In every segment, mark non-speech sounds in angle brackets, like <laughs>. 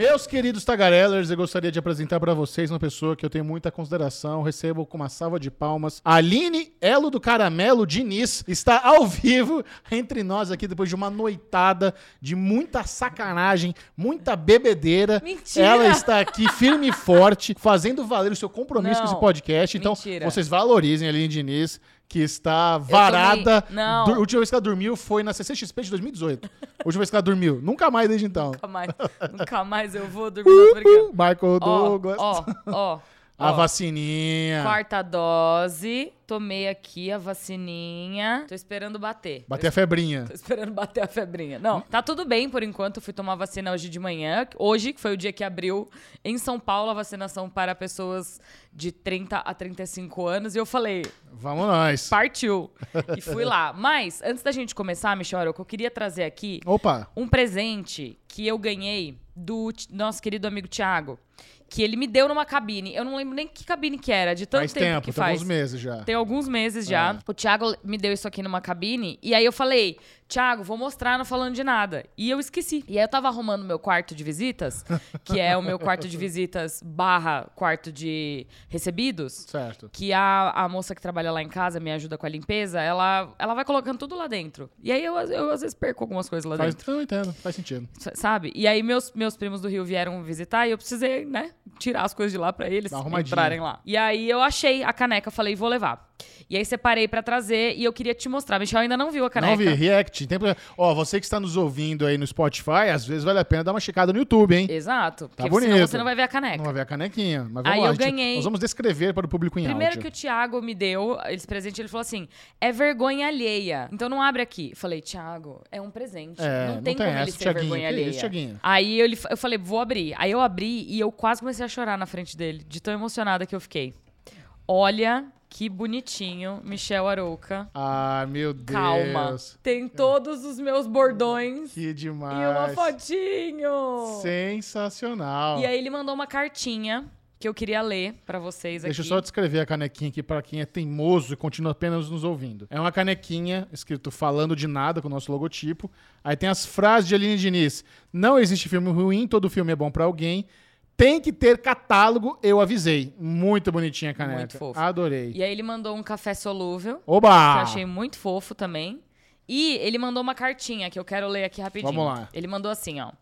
Meus queridos tagarellers, eu gostaria de apresentar pra vocês uma pessoa que eu tenho muita consideração. Recebo com uma salva de palmas. Aline Elo do Caramelo Diniz está ao vivo entre nós aqui depois de uma noitada de muita sacanagem, muita bebedeira. Mentira! Ela está aqui firme e forte, fazendo valer o seu compromisso com Não, esse podcast. Então, mentira. vocês valorizem a Aline Diniz. Que está varada. Não. Du- A última vez que ela dormiu foi na CCXP de 2018. A última vez que ela dormiu. Nunca mais desde então. Nunca mais, nunca mais eu vou dormir Uh, Michael Ó, Douglas. ó, ó. A ó. vacininha. Quarta dose. Tomei aqui a vacininha. Tô esperando bater. Bater a febrinha. Tô esperando bater a febrinha. Não, tá tudo bem por enquanto. Fui tomar vacina hoje de manhã. Hoje, que foi o dia que abriu em São Paulo a vacinação para pessoas de 30 a 35 anos. E eu falei, Vamos nós. partiu. <laughs> E fui lá. Mas, antes da gente começar, Michel eu queria trazer aqui Opa. um presente que eu ganhei do nosso querido amigo Thiago. Que ele me deu numa cabine. Eu não lembro nem que cabine que era, de tanto Faz tempo, tempo, que tem faz. alguns meses já. Tem alguns meses já. O Thiago me deu isso aqui numa cabine. E aí eu falei, Thiago, vou mostrar não falando de nada. E eu esqueci. E aí eu tava arrumando meu quarto de visitas, <laughs> que é o meu quarto de visitas barra quarto de recebidos. Certo. Que a, a moça que trabalha lá em casa, me ajuda com a limpeza, ela, ela vai colocando tudo lá dentro. E aí eu, eu às vezes perco algumas coisas lá Faz, dentro. eu entendo, faz sentido. Sabe? E aí meus, meus primos do Rio vieram visitar e eu precisei, né, tirar as coisas de lá pra eles entrarem lá. E aí eu achei a caneca, falei, vou levar. E aí separei pra trazer e eu queria te mostrar. Michel ainda não viu a caneca. Não vi, react. Tem... pra- Ó, você que está nos ouvindo aí no Spotify, às vezes vale a pena dar uma checada no YouTube, hein? Exato. Tá Porque senão bonito. você não vai ver a caneca. Não vai ver a canequinha. Mas vamos Aí lá. eu a gente- ganhei. Nós vamos descrever para o público em Primeiro áudio. que o Thiago me deu esse presente, ele falou assim: é vergonha alheia. Então não abre aqui. Falei, Thiago, é um presente. É, não não tem tem como ele essa, ser Thiaguinho. vergonha alheia. isso? Aí eu, eu falei, vou abrir. Aí eu abri e eu quase comecei a chorar na frente dele, de tão emocionada que eu fiquei. Olha que bonitinho, Michel Arouca. Ah, meu Deus. Calma. Tem todos os meus bordões Que demais. e uma fotinho. Sensacional. E aí ele mandou uma cartinha que eu queria ler pra vocês Deixa eu aqui. só descrever a canequinha aqui para quem é teimoso e continua apenas nos ouvindo. É uma canequinha escrito falando de nada com o nosso logotipo. Aí tem as frases de Aline Diniz. Não existe filme ruim, todo filme é bom pra alguém. Tem que ter catálogo, eu avisei. Muito bonitinha a caneca. Muito fofo. Adorei. E aí ele mandou um café solúvel, que Oba! eu achei muito fofo também. E ele mandou uma cartinha que eu quero ler aqui rapidinho. Vamos lá. Ele mandou assim, ó.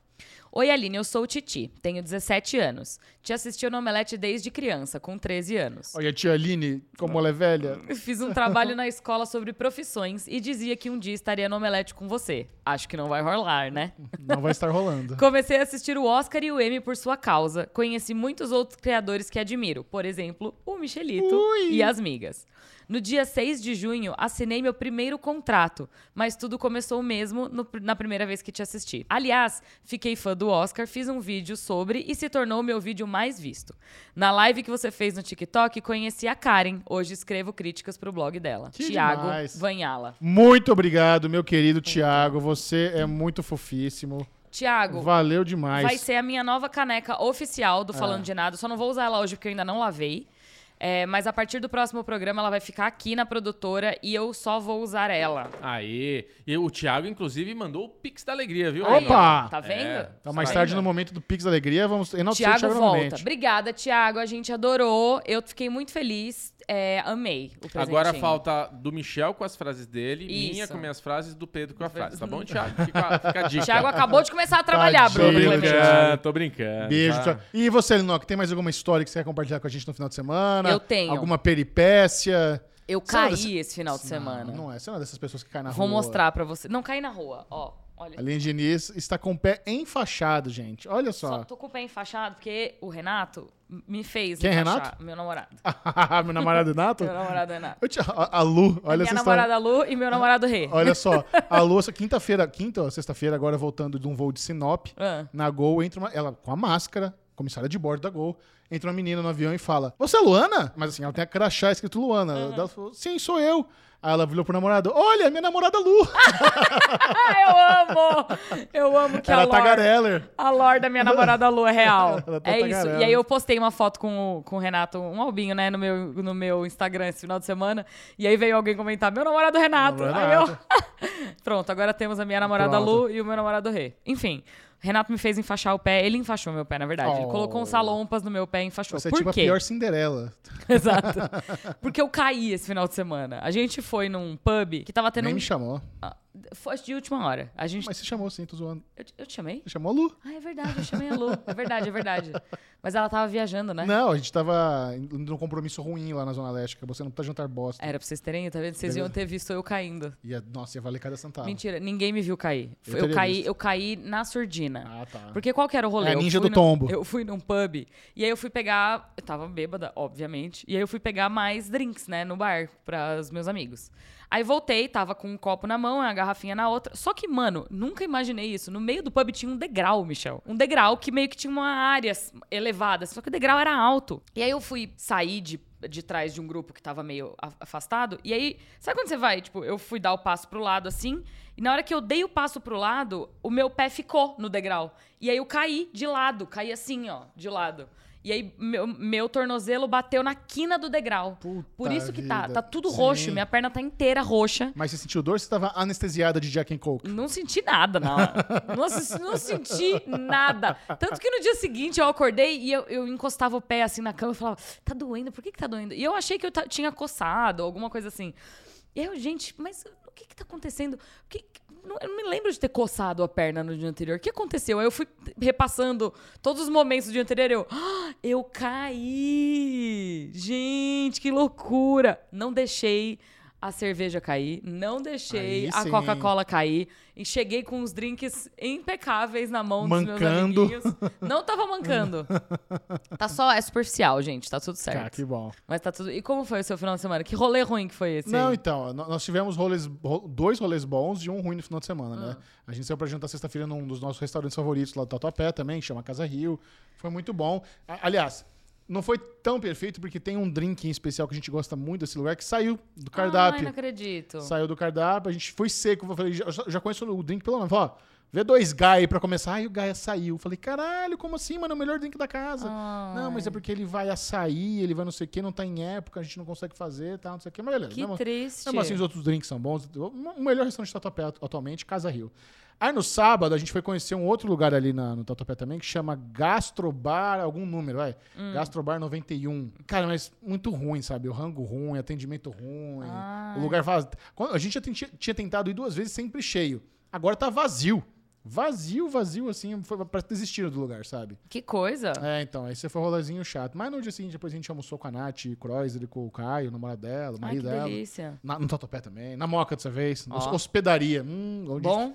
Oi, Aline, eu sou o Titi, tenho 17 anos. Te assisti no Omelete desde criança, com 13 anos. Olha a tia Aline, como ela é velha. <laughs> Fiz um trabalho na escola sobre profissões e dizia que um dia estaria no Omelete com você. Acho que não vai rolar, né? Não vai estar rolando. <laughs> Comecei a assistir o Oscar e o Emmy por sua causa. Conheci muitos outros criadores que admiro. Por exemplo, o Michelito Ui. e as migas. No dia 6 de junho, assinei meu primeiro contrato, mas tudo começou mesmo no- na primeira vez que te assisti. Aliás, fiquei fã do Oscar, fiz um vídeo sobre e se tornou o meu vídeo mais visto. Na live que você fez no TikTok, conheci a Karen. Hoje escrevo críticas pro blog dela. Que Tiago. Vanhala. Muito obrigado, meu querido Tiago. Você é muito fofíssimo. Tiago, Valeu demais. Vai ser a minha nova caneca oficial do Falando Ah. de Nada. Só não vou usar ela hoje porque eu ainda não lavei. É, mas a partir do próximo programa ela vai ficar aqui na produtora e eu só vou usar ela. Aê. E o Thiago, inclusive, mandou o Pix da Alegria, viu? Aí, Opa! Tá vendo? É. Então, mais Tá tarde, vendo? no momento do Pix da Alegria, vamos enaltecer o Tiago Thiago volta. novamente. Obrigada, Tiago. A gente adorou. Eu fiquei muito feliz. É, amei o presentinho. Agora falta do Michel com as frases dele, minha Isso. com minhas frases e do Pedro com a frase, tá bom, <laughs> Thiago? Fica, fica a dica. Tiago acabou de começar a trabalhar, Tadinho, Tô Bruno Thiago. Clemente. brincando, tô brincando. Beijo, tá? Thiago. E você, Linoc, tem mais alguma história que você quer compartilhar com a gente no final de semana? Eu tenho. Alguma peripécia? Eu Você não é caí dessa- esse final de semana. Não, não é. Você não é dessas pessoas que caem na Vou rua. mostrar pra você. Não caí na rua, ó. Olha. Aline Diniz está com o pé enfaixado, gente. Olha Só só. tô com o pé enfaixado porque o Renato me fez Quem é. Renato? Meu namorado. Meu namorado Nato? Meu namorado Renato. Te- A, a Lu, olha minha história. namorada Lu e meu namorado Rê. <laughs> Olha só, <laughs> a Lu, essa quinta-feira, quinta ou sexta-feira, agora voltando de um voo de Sinop, Ah. na Gol, entra uma, ela com a máscara, comissária de bordo da Gol, entra uma menina no avião e fala: Você é Luana? Mas assim, ela tem a crachá escrito Luana. Ela falou: Sim, sou eu. Aí ela virou pro namorado: Olha, minha namorada Lu. <laughs> Eu amo! Eu amo que Era a lore, tagareller. a lore da minha namorada Lu é real. <laughs> Ela tá é isso. E aí eu postei uma foto com o, com o Renato, um albinho, né, no meu, no meu Instagram esse final de semana. E aí veio alguém comentar, meu namorado Renato. Namorado Aí eu... <laughs> Pronto, agora temos a minha namorada Pronto. Lu e o meu namorado Rê. Enfim, Renato me fez enfaixar o pé. Ele enfaixou meu pé, na verdade. Ele Oh. colocou uns salompas no meu pé e enfaixou. Você é Por tipo quê? a pior Cinderela. <laughs> Exato. Porque eu caí esse final de semana. A gente foi num pub que tava tendo Nem um... me chamou. Ah, Foi de última hora. A gente... Mas você chamou sim, tô zoando. Eu, eu te chamei? Você chamou a Lu? Ah, é verdade, eu chamei a Lu. É verdade, é verdade. Mas ela tava viajando, né? Não, a gente tava indo num compromisso ruim lá na Zona Leste. Acabou sendo um puta jantar bosta. Era pra vocês terem, tá vendo? Vocês iam ter visto eu caindo. Ia, nossa, ia valer cada centavo. Mentira, ninguém me viu cair. Eu Eu, caí, visto. eu caí na surdina. Ah, tá. Porque qual que era o rolê? É a ninja do num- tombo. Eu fui num pub e aí eu fui pegar. Eu tava bêbada, obviamente. E aí eu fui pegar mais drinks, né, no bar, para os meus amigos. Aí voltei, tava com um copo na mão, a garrafinha na outra. Só que, mano, nunca imaginei isso. No meio do pub tinha um degrau, Michel. Um degrau que meio que tinha uma área elevada. Só que o degrau era alto. E aí eu fui sair de, de trás de um grupo que tava meio afastado. E aí, sabe quando você vai? Tipo, eu fui dar o passo pro lado assim. E na hora que eu dei o passo pro lado, o meu pé ficou no degrau. E aí eu caí de lado, caí assim, ó, de lado. E aí meu, meu tornozelo bateu na quina do degrau. Puta Por isso que tá, vida. tá tudo Sim. roxo, minha perna tá inteira roxa. Mas você sentiu dor ou você tava anestesiada de Jack and Coke? Não senti nada, não. <laughs> não, senti nada. Tanto que no dia seguinte eu acordei e eu, eu encostava o pé assim na cama e falava, tá doendo, por que que tá doendo? E eu achei que eu tinha coçado, alguma coisa assim. E eu, gente, mas o que que tá acontecendo? O que- não- eu não me lembro de ter coçado a perna no dia anterior. O que aconteceu? Aí eu fui repassando todos os momentos do dia anterior. Eu, "Ah, eu caí! Gente, que loucura! Não deixei a cerveja cair, não deixei Aí a sim. Coca-Cola cair. E cheguei com os drinks impecáveis na mão dos Mancando. meus amiguinhos. Não tava mancando. tá só, é superficial, gente. Tá tudo certo. Ah, que bom. Mas tá tudo. E como foi o seu final de semana? Que rolê ruim que foi esse? Não, aí? então, nó- nós tivemos rolês, ro- dois rolês bons e um ruim no final de semana, né? Ah. A gente saiu pra jantar sexta-feira num dos nossos restaurantes favoritos lá do Tatuapé também, chama Casa Rio. Foi muito bom. Aliás, não foi tão perfeito porque tem um drink em especial que a gente gosta muito desse lugar que saiu do Ai, cardápio. não acredito. Saiu do cardápio, a gente foi seco. Eu falei, já, já conheço o drink pelo menos. Ó, vê dois Gaia aí pra começar. Aí o Gaia saiu. Eu Falei, caralho, como assim, mano? É o melhor drink da casa. Não, mas é porque ele vai açaí, ele vai não sei o que, não tá em época, a gente não consegue fazer, tá, não sei o que. Mas beleza. Que mesmo, triste. mesmo assim, os outros drinks são bons. O melhor restaurante de Tatuapé atu- atualmente, Casa Rio. Aí no sábado, a gente foi conhecer um outro lugar ali na- no Tatuapé também, que chama Gastrobar, algum número, vai. Hum. Gastrobar 91. Cara, mas muito ruim, sabe? O rango ruim, atendimento ruim. Ai. O lugar vazio. A gente já tinha, tinha tentado ir duas vezes sempre cheio. Agora tá vazio. Vazio, vazio, assim, foi pra desistir do lugar, sabe? Que coisa. É, então, aí você foi um rolezinho chato. Mas no dia seguinte, depois a gente almoçou com a Nath, Kreuzer, com o Caio, o namorado dela, o Ai, marido que dela. delícia. Na- no Tatuapé também. Na Moca dessa vez. Ó. Hospedaria. Hum, onde- Bom,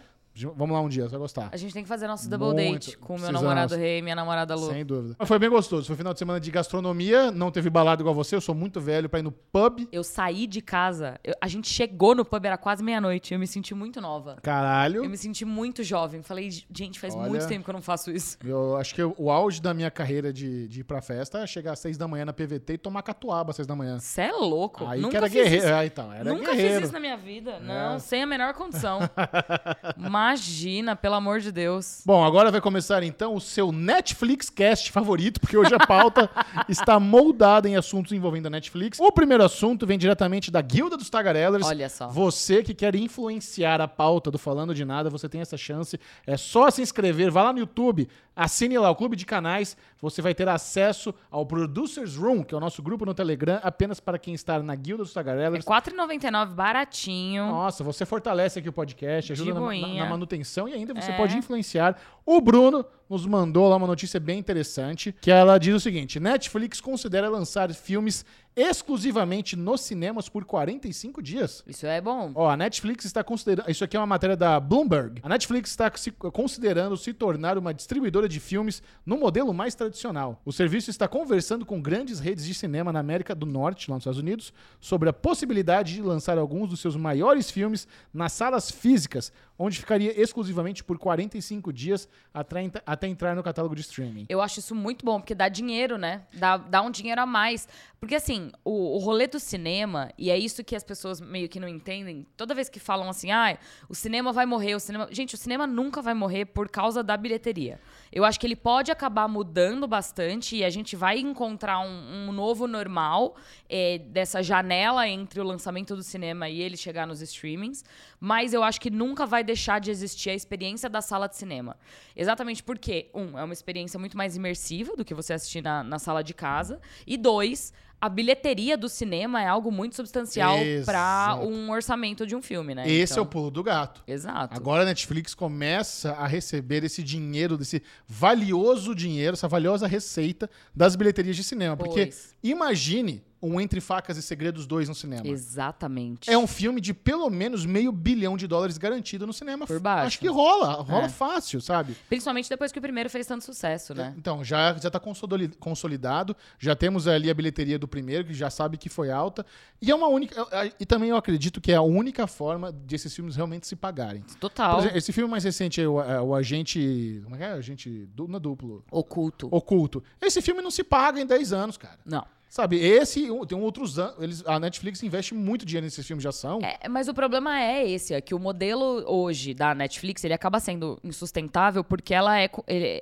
Vamos lá um dia, você vai gostar. a gente tem que fazer nosso double Muito. date com o meu namorado Rei e minha namorada Lu. Sem dúvida. Mas foi bem gostoso. Foi final de semana de gastronomia. Não teve balada igual você. Eu sou muito velho pra ir no pub. Eu saí de casa, eu- a gente chegou no pub, era quase meia-noite. Eu me senti muito nova. Caralho. Eu me senti muito jovem. Falei, gente, faz Olha. muito tempo que eu não faço isso. Eu acho que o auge da minha carreira de, de ir pra festa é chegar às seis da manhã na PVT e tomar catuaba às seis da manhã. Você é louco. Aí Nunca que era fiz guerreiro. isso. Ah, então, era Nunca guerreiro. fiz isso na minha vida. Não, É. sem a menor condição. <laughs> Imagina, pelo amor de Deus. Bom, agora vai começar então o seu Netflix Cast favorito, porque hoje a pauta <laughs> está moldada em assuntos envolvendo a Netflix. O primeiro assunto vem diretamente da Guilda dos Tagarellers. Olha só. Você que quer influenciar a pauta do Falando de Nada, você tem essa chance. É só se inscrever, vá lá no YouTube, assine lá o Clube de Canais. Você vai ter acesso ao Producers Room, que é o nosso grupo no Telegram, apenas para quem está na Guilda dos É Tagarellers. R$4,99, baratinho. Nossa, você fortalece aqui o podcast, ajuda na, na- na manutenção e ainda você É. pode influenciar. O Bruno nos mandou lá uma notícia bem interessante, que ela diz o seguinte: Netflix considera lançar filmes exclusivamente nos cinemas por 45 dias. Isso é bom. Ó, a Netflix está considerando. Isso aqui é uma matéria da Bloomberg. A Netflix está se- considerando se tornar uma distribuidora de filmes no modelo mais tradicional. O serviço está conversando com grandes redes de cinema na América do Norte, lá nos Estados Unidos, sobre a possibilidade de lançar alguns dos seus maiores filmes nas salas físicas, onde ficaria exclusivamente por 45 dias até, até entrar no catálogo de streaming. Eu acho isso muito bom, porque dá dinheiro, né? Dá, dá um dinheiro a mais. Porque, assim, o, o rolê do cinema, e é isso que as pessoas meio que não entendem, toda vez que falam assim, ah, o cinema vai morrer, o cinema. Gente, o cinema nunca vai morrer por causa da bilheteria. Eu acho que ele pode acabar mudando bastante e a gente vai encontrar um, um novo normal é, dessa janela entre o lançamento do cinema e ele chegar nos streamings. Mas eu acho que nunca vai deixar de existir a experiência da sala de cinema. Exatamente porque, um, é uma experiência muito mais imersiva do que você assistir na, na sala de casa. E dois, a bilheteria do cinema é algo muito substancial para um orçamento de um filme, né? Esse é Então- o pulo do gato. Exato. Agora a Netflix começa a receber esse dinheiro, desse valioso dinheiro, essa valiosa receita das bilheterias de cinema. Porque Pois. imagine um Entre Facas e Segredos 2 no cinema. Exatamente. É um filme de pelo menos meio bilhão de dólares garantido no cinema. Por baixo. Acho que rola, rola É. fácil, sabe? Principalmente depois que o primeiro fez tanto sucesso, né? Então, já, já tá consoli- consolidado, já temos ali a bilheteria do primeiro, que já sabe que foi alta. E é uma única. E também eu acredito que é a única forma de esses filmes realmente se pagarem. Total. Exemplo, esse filme mais recente é o, é o Agente. Como é que é? Agente. Não é duplo. Oculto. Oculto. Esse filme não se paga em 10 anos, cara. Não. Sabe, esse tem outros anos. Eles, a Netflix investe muito dinheiro nesses filmes de ação. É, mas o problema é esse, é que o modelo hoje da Netflix, ele acaba sendo insustentável porque ela, é,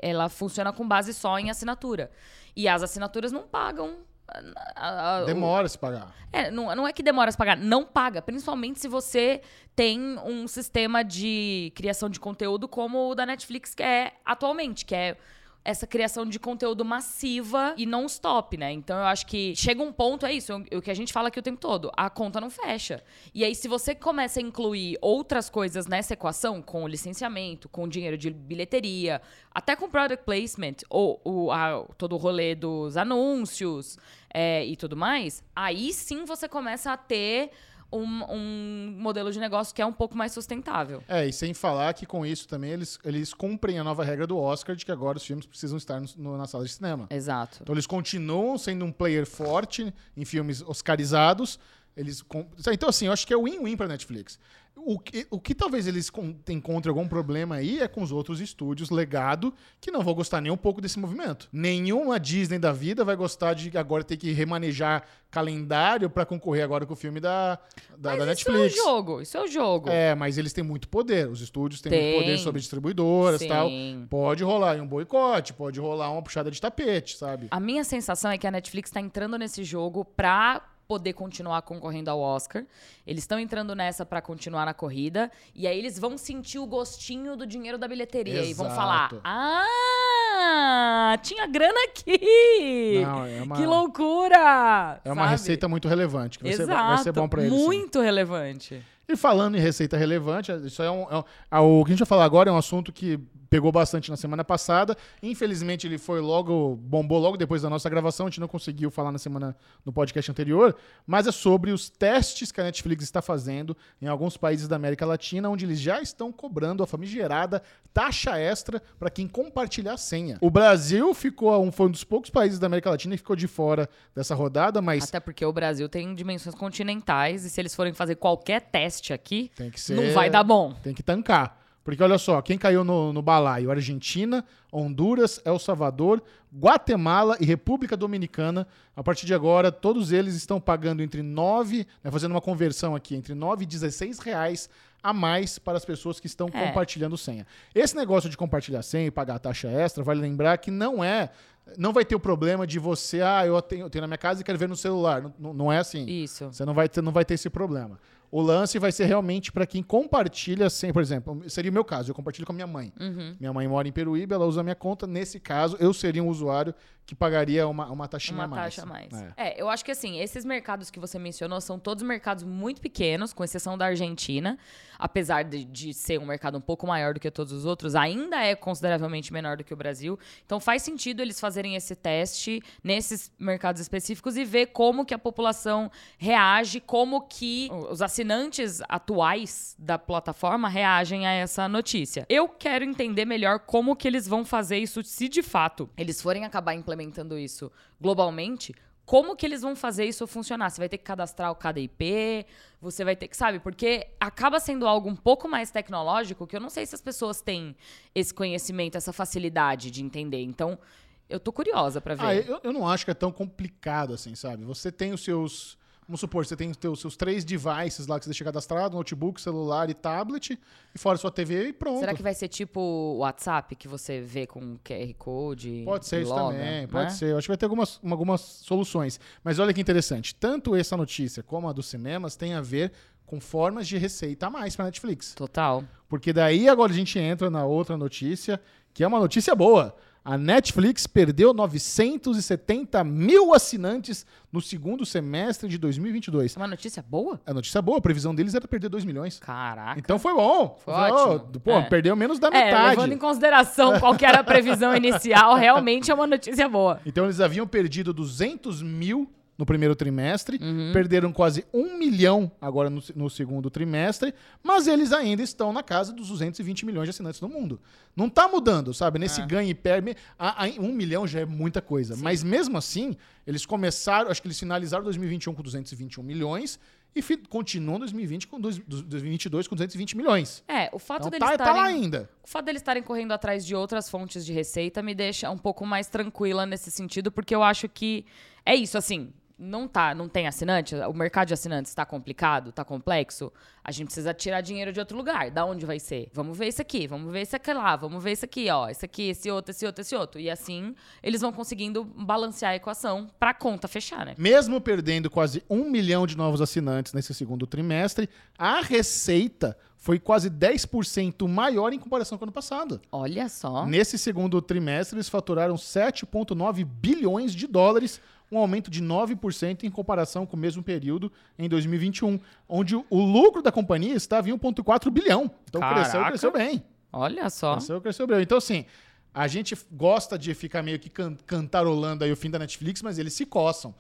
ela funciona com base só em assinatura. E as assinaturas não pagam. a- a- a- o- Demora se pagar. É, não, não é que demora se pagar, não paga. Principalmente se você tem um sistema de criação de conteúdo como o da Netflix que é atualmente, que é essa criação de conteúdo massiva e não stop, né? Então eu acho que chega um ponto, é isso, o que a gente fala aqui o tempo todo, a conta não fecha. E aí se você começa a incluir outras coisas nessa equação, com licenciamento, com dinheiro de bilheteria, até com product placement, ou, o- a- todo o rolê dos anúncios é, e tudo mais, aí sim você começa a ter um, um modelo de negócio que é um pouco mais sustentável. É, e sem falar que com isso também eles, eles cumprem a nova regra do Oscar de que agora os filmes precisam estar no- no- na sala de cinema. Exato. Então eles continuam sendo um player forte em filmes oscarizados. Eles com- Então, assim, eu acho que é win-win pra Netflix. O que, o que talvez eles con- encontrem algum problema aí é com os outros estúdios legado que não vão gostar nem um pouco desse movimento. Nenhuma Disney da vida vai gostar de agora ter que remanejar calendário pra concorrer agora com o filme da, da, da Mas isso Netflix. é o jogo, isso é o jogo. É, mas eles têm muito poder. Os estúdios têm Tem. muito poder sobre distribuidoras e tal. Pode rolar um boicote, pode rolar uma puxada de tapete, sabe? A minha sensação é que a Netflix está entrando nesse jogo pra poder continuar concorrendo ao Oscar. Eles estão entrando nessa pra continuar na corrida e aí eles vão sentir o gostinho do dinheiro da bilheteria e vão Exato. falar: "Ah, tinha grana aqui! Não, é uma- Que loucura!" É uma sabe? receita muito relevante, que vai, ser, Exato, vai ser bom pra eles. sim. Muito relevante. E falando em receita relevante, isso é um, é um- o que a gente vai falar agora é um assunto que pegou bastante na semana passada. Infelizmente, ele foi logo, bombou logo depois da nossa gravação, a gente não conseguiu falar na semana no podcast anterior, mas é sobre os testes que a Netflix está fazendo em alguns países da América Latina, onde eles já estão cobrando a famigerada taxa extra para quem compartilhar a senha. O Brasil ficou um, foi um dos poucos países da América Latina que ficou de fora dessa rodada, mas Até porque o Brasil tem dimensões continentais e se eles forem fazer qualquer teste aqui, tem que ser não vai dar bom. Tem que tancar. Porque olha só, quem caiu no, no balaio? Argentina, Honduras, El Salvador, Guatemala e República Dominicana. A partir de agora, todos eles estão pagando entre 9, né, fazendo uma conversão aqui, entre 9 e 16 reais a mais para as pessoas que estão É. compartilhando senha. Esse negócio de compartilhar senha e pagar taxa extra, vale lembrar que não é. Não vai ter o problema de você, ah, eu tenho, eu tenho na minha casa e quero ver no celular. Não, não- não é assim. Isso. Você não vai ter, não vai ter esse problema. O lance vai ser realmente para quem compartilha sem, por exemplo, seria o meu caso, eu compartilho com a minha mãe. Uhum. Minha mãe mora em Peruíbe, ela usa a minha conta. Nesse caso, eu seria um usuário que pagaria uma, uma taxinha Uma a mais. taxa a mais. É. É. eu acho que assim, esses mercados que você mencionou são todos mercados muito pequenos, com exceção da Argentina. Apesar de, de ser um mercado um pouco maior do que todos os outros, ainda é consideravelmente menor do que o Brasil. Então faz sentido eles fazerem esse teste nesses mercados específicos e ver como que a população reage, como que os assinantes atuais da plataforma reagem a essa notícia. Eu quero entender melhor como que eles vão fazer isso se de fato eles forem acabar implementando isso globalmente. Como que eles vão fazer isso funcionar? Você vai ter que cadastrar o cada IP, você vai ter que, sabe? Porque acaba sendo algo um pouco mais tecnológico que eu não sei se as pessoas têm esse conhecimento, essa facilidade de entender. Então, eu tô curiosa pra ver. Ah, eu, eu não acho que é tão complicado assim, sabe? Você tem os seus. Vamos supor, você tem os seus três devices lá que você deixa cadastrado: notebook, celular e tablet, e fora sua TV e pronto. Será que vai ser tipo o WhatsApp que você vê com QR Code? Pode ser isso loga, também, né? pode ser. Eu acho que vai ter algumas, uma- algumas soluções. Mas olha que interessante. Tanto essa notícia como a dos cinemas tem a ver com formas de receita a mais pra Netflix. Total. Porque daí agora a gente entra na outra notícia, que é uma notícia boa. A Netflix perdeu 970 mil assinantes no segundo semestre de 2022. Isso é uma notícia boa? A notícia boa, a previsão deles era perder 2 milhões. Caraca. Então foi bom. Foi ótimo. Pô, É. perdeu menos da é, metade. levando em consideração qual era a previsão <laughs> inicial, realmente é uma notícia boa. Então eles haviam perdido 200 mil no primeiro trimestre, Uhum. perderam quase um milhão agora no, no segundo trimestre, mas eles ainda estão na casa dos 220 milhões de assinantes no mundo. Não tá mudando, sabe? Nesse É. ganho e perde, um milhão já é muita coisa. Mas mesmo assim, eles começaram, acho que eles finalizaram 2021 com 221 milhões e continuam 2020 com dois- 2022 com 220 milhões. É, o fato Então deles tá, tá lá estarem ainda. O fato deles estarem correndo atrás de outras fontes de receita me deixa um pouco mais tranquila nesse sentido, porque eu acho que é isso, assim. Não tá, não tem assinante, o mercado de assinantes está complicado, tá complexo. A gente precisa tirar dinheiro de outro lugar. Da onde vai ser? Vamos ver isso aqui, vamos ver isso aqui lá, vamos ver isso aqui, ó, esse aqui, esse outro, esse outro, esse outro. E assim, eles vão conseguindo balancear a equação pra conta fechar, né? Mesmo perdendo quase um milhão de novos assinantes nesse segundo trimestre, a receita foi quase 10% maior em comparação com o ano passado. Olha só. Nesse segundo trimestre, eles faturaram 7,9 bilhões de dólares, um aumento de 9% em comparação com o mesmo período em 2021, onde o- lucro da companhia estava em 1,4 bilhão. Então cresceu, Caraca. cresceu bem. Olha só. Cresceu, cresceu bem. Então, assim, a gente gosta de ficar meio que can cantarolando aí o fim da Netflix, mas eles se coçam.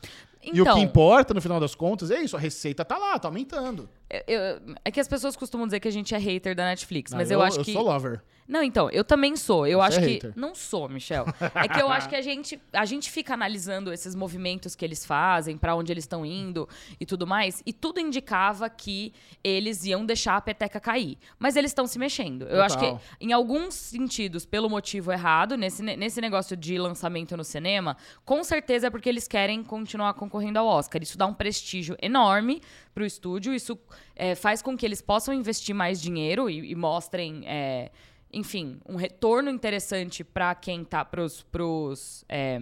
e o Então- que importa, no final das contas, é isso. A receita tá lá, tá aumentando. Eu- eu- é que as pessoas costumam dizer que a gente é hater da Netflix, mas Ah, eu, acho eu que. sou lover. Não, então, eu também sou. Eu Você acho é que. hater. Não sou, Michel. É que eu acho que a gente, a gente fica analisando esses movimentos que eles fazem, pra onde eles estão indo e tudo mais, e tudo indicava que eles iam deixar a peteca cair. Mas eles estão se mexendo. Eu acho que, Total. em alguns sentidos, pelo motivo errado, nesse, ne- nesse negócio de lançamento no cinema, com certeza é porque eles querem continuar concorrendo ao Oscar. Isso dá um prestígio enorme pro estúdio, isso é, faz com que eles possam investir mais dinheiro e, e mostrem. é, enfim, um retorno interessante para quem tá pros, pros é,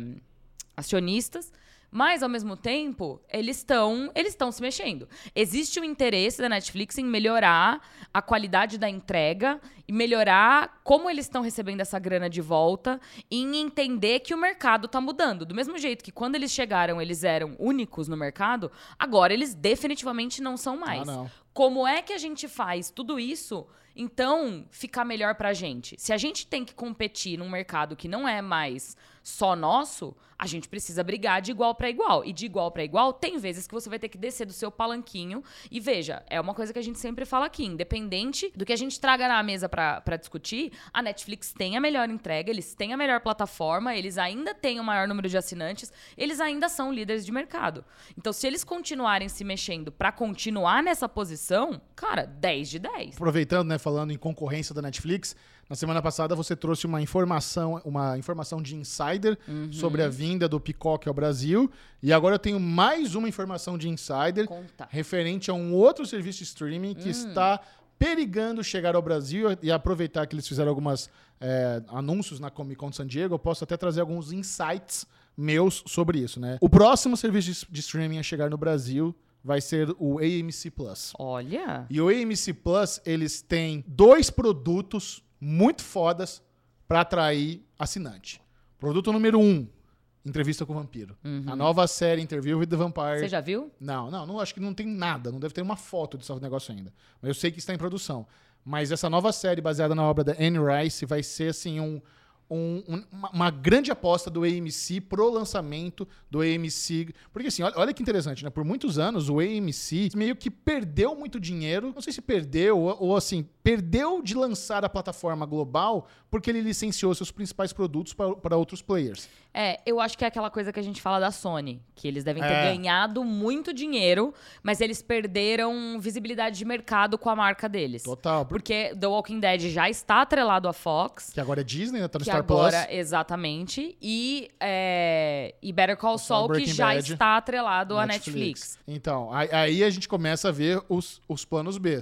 acionistas. Mas, ao mesmo tempo, eles estão eles estão se mexendo. Existe um interesse da Netflix em melhorar a qualidade da entrega e melhorar como eles estão recebendo essa grana de volta e em entender que o mercado está mudando. Do mesmo jeito que quando eles chegaram, eles eram únicos no mercado, agora eles definitivamente não são mais. não. Como é que a gente faz tudo isso, então, ficar melhor pra gente? Se a gente tem que competir num mercado que não é mais só nosso, a gente precisa brigar de igual pra igual. E de igual pra igual, tem vezes que você vai ter que descer do seu palanquinho. E veja, é uma coisa que a gente sempre fala aqui, independente do que a gente traga na mesa pra discutir, a Netflix tem a melhor entrega, eles têm a melhor plataforma, eles ainda têm o maior número de assinantes, eles ainda são líderes de mercado. Então, se eles continuarem se mexendo pra continuar nessa posição, cara, 10 de 10. Aproveitando, né, falando em concorrência da Netflix, na semana passada você trouxe uma informação, uma informação de insider Uhum. sobre a vinda do Peacock ao Brasil, e agora eu tenho mais uma informação de insider Conta. referente a um outro serviço de streaming que está perigando chegar ao Brasil e aproveitar que eles fizeram algumas é, anúncios na Comic Con de San Diego, eu posso até trazer alguns insights meus sobre isso, né? O próximo serviço de- de streaming a chegar no Brasil vai ser o AMC Plus. Olha. E o AMC Plus, eles têm dois produtos muito fodas pra atrair assinante. Produto número um, Entrevista com o Vampiro. A nova série Interview with the Vampire. Você já viu? Não, não, não, acho que não tem nada, não deve ter uma foto desse negócio ainda. Mas eu sei que está em produção. Mas essa nova série baseada na obra da Anne Rice vai ser assim um, um- um- uma, grande aposta do AMC pro lançamento do AMC. Porque assim, olha, olha que interessante, né? Por muitos anos o AMC meio que perdeu muito dinheiro. Não sei se perdeu ou, ou, assim, perdeu de lançar a plataforma global porque ele licenciou seus principais produtos para- outros players. É, eu acho que é aquela coisa que a gente fala da Sony, que eles devem ter É. ganhado muito dinheiro, mas eles perderam visibilidade de mercado com a marca deles. Total. Porque Porque The Walking Dead já está atrelado à Fox. que agora é Disney, né? Tá no Que Star agora, Plus. exatamente. E, é, e Better Call Saul, que já Bad. está atrelado à Netflix. Então, aí, a gente começa a ver os, os planos B.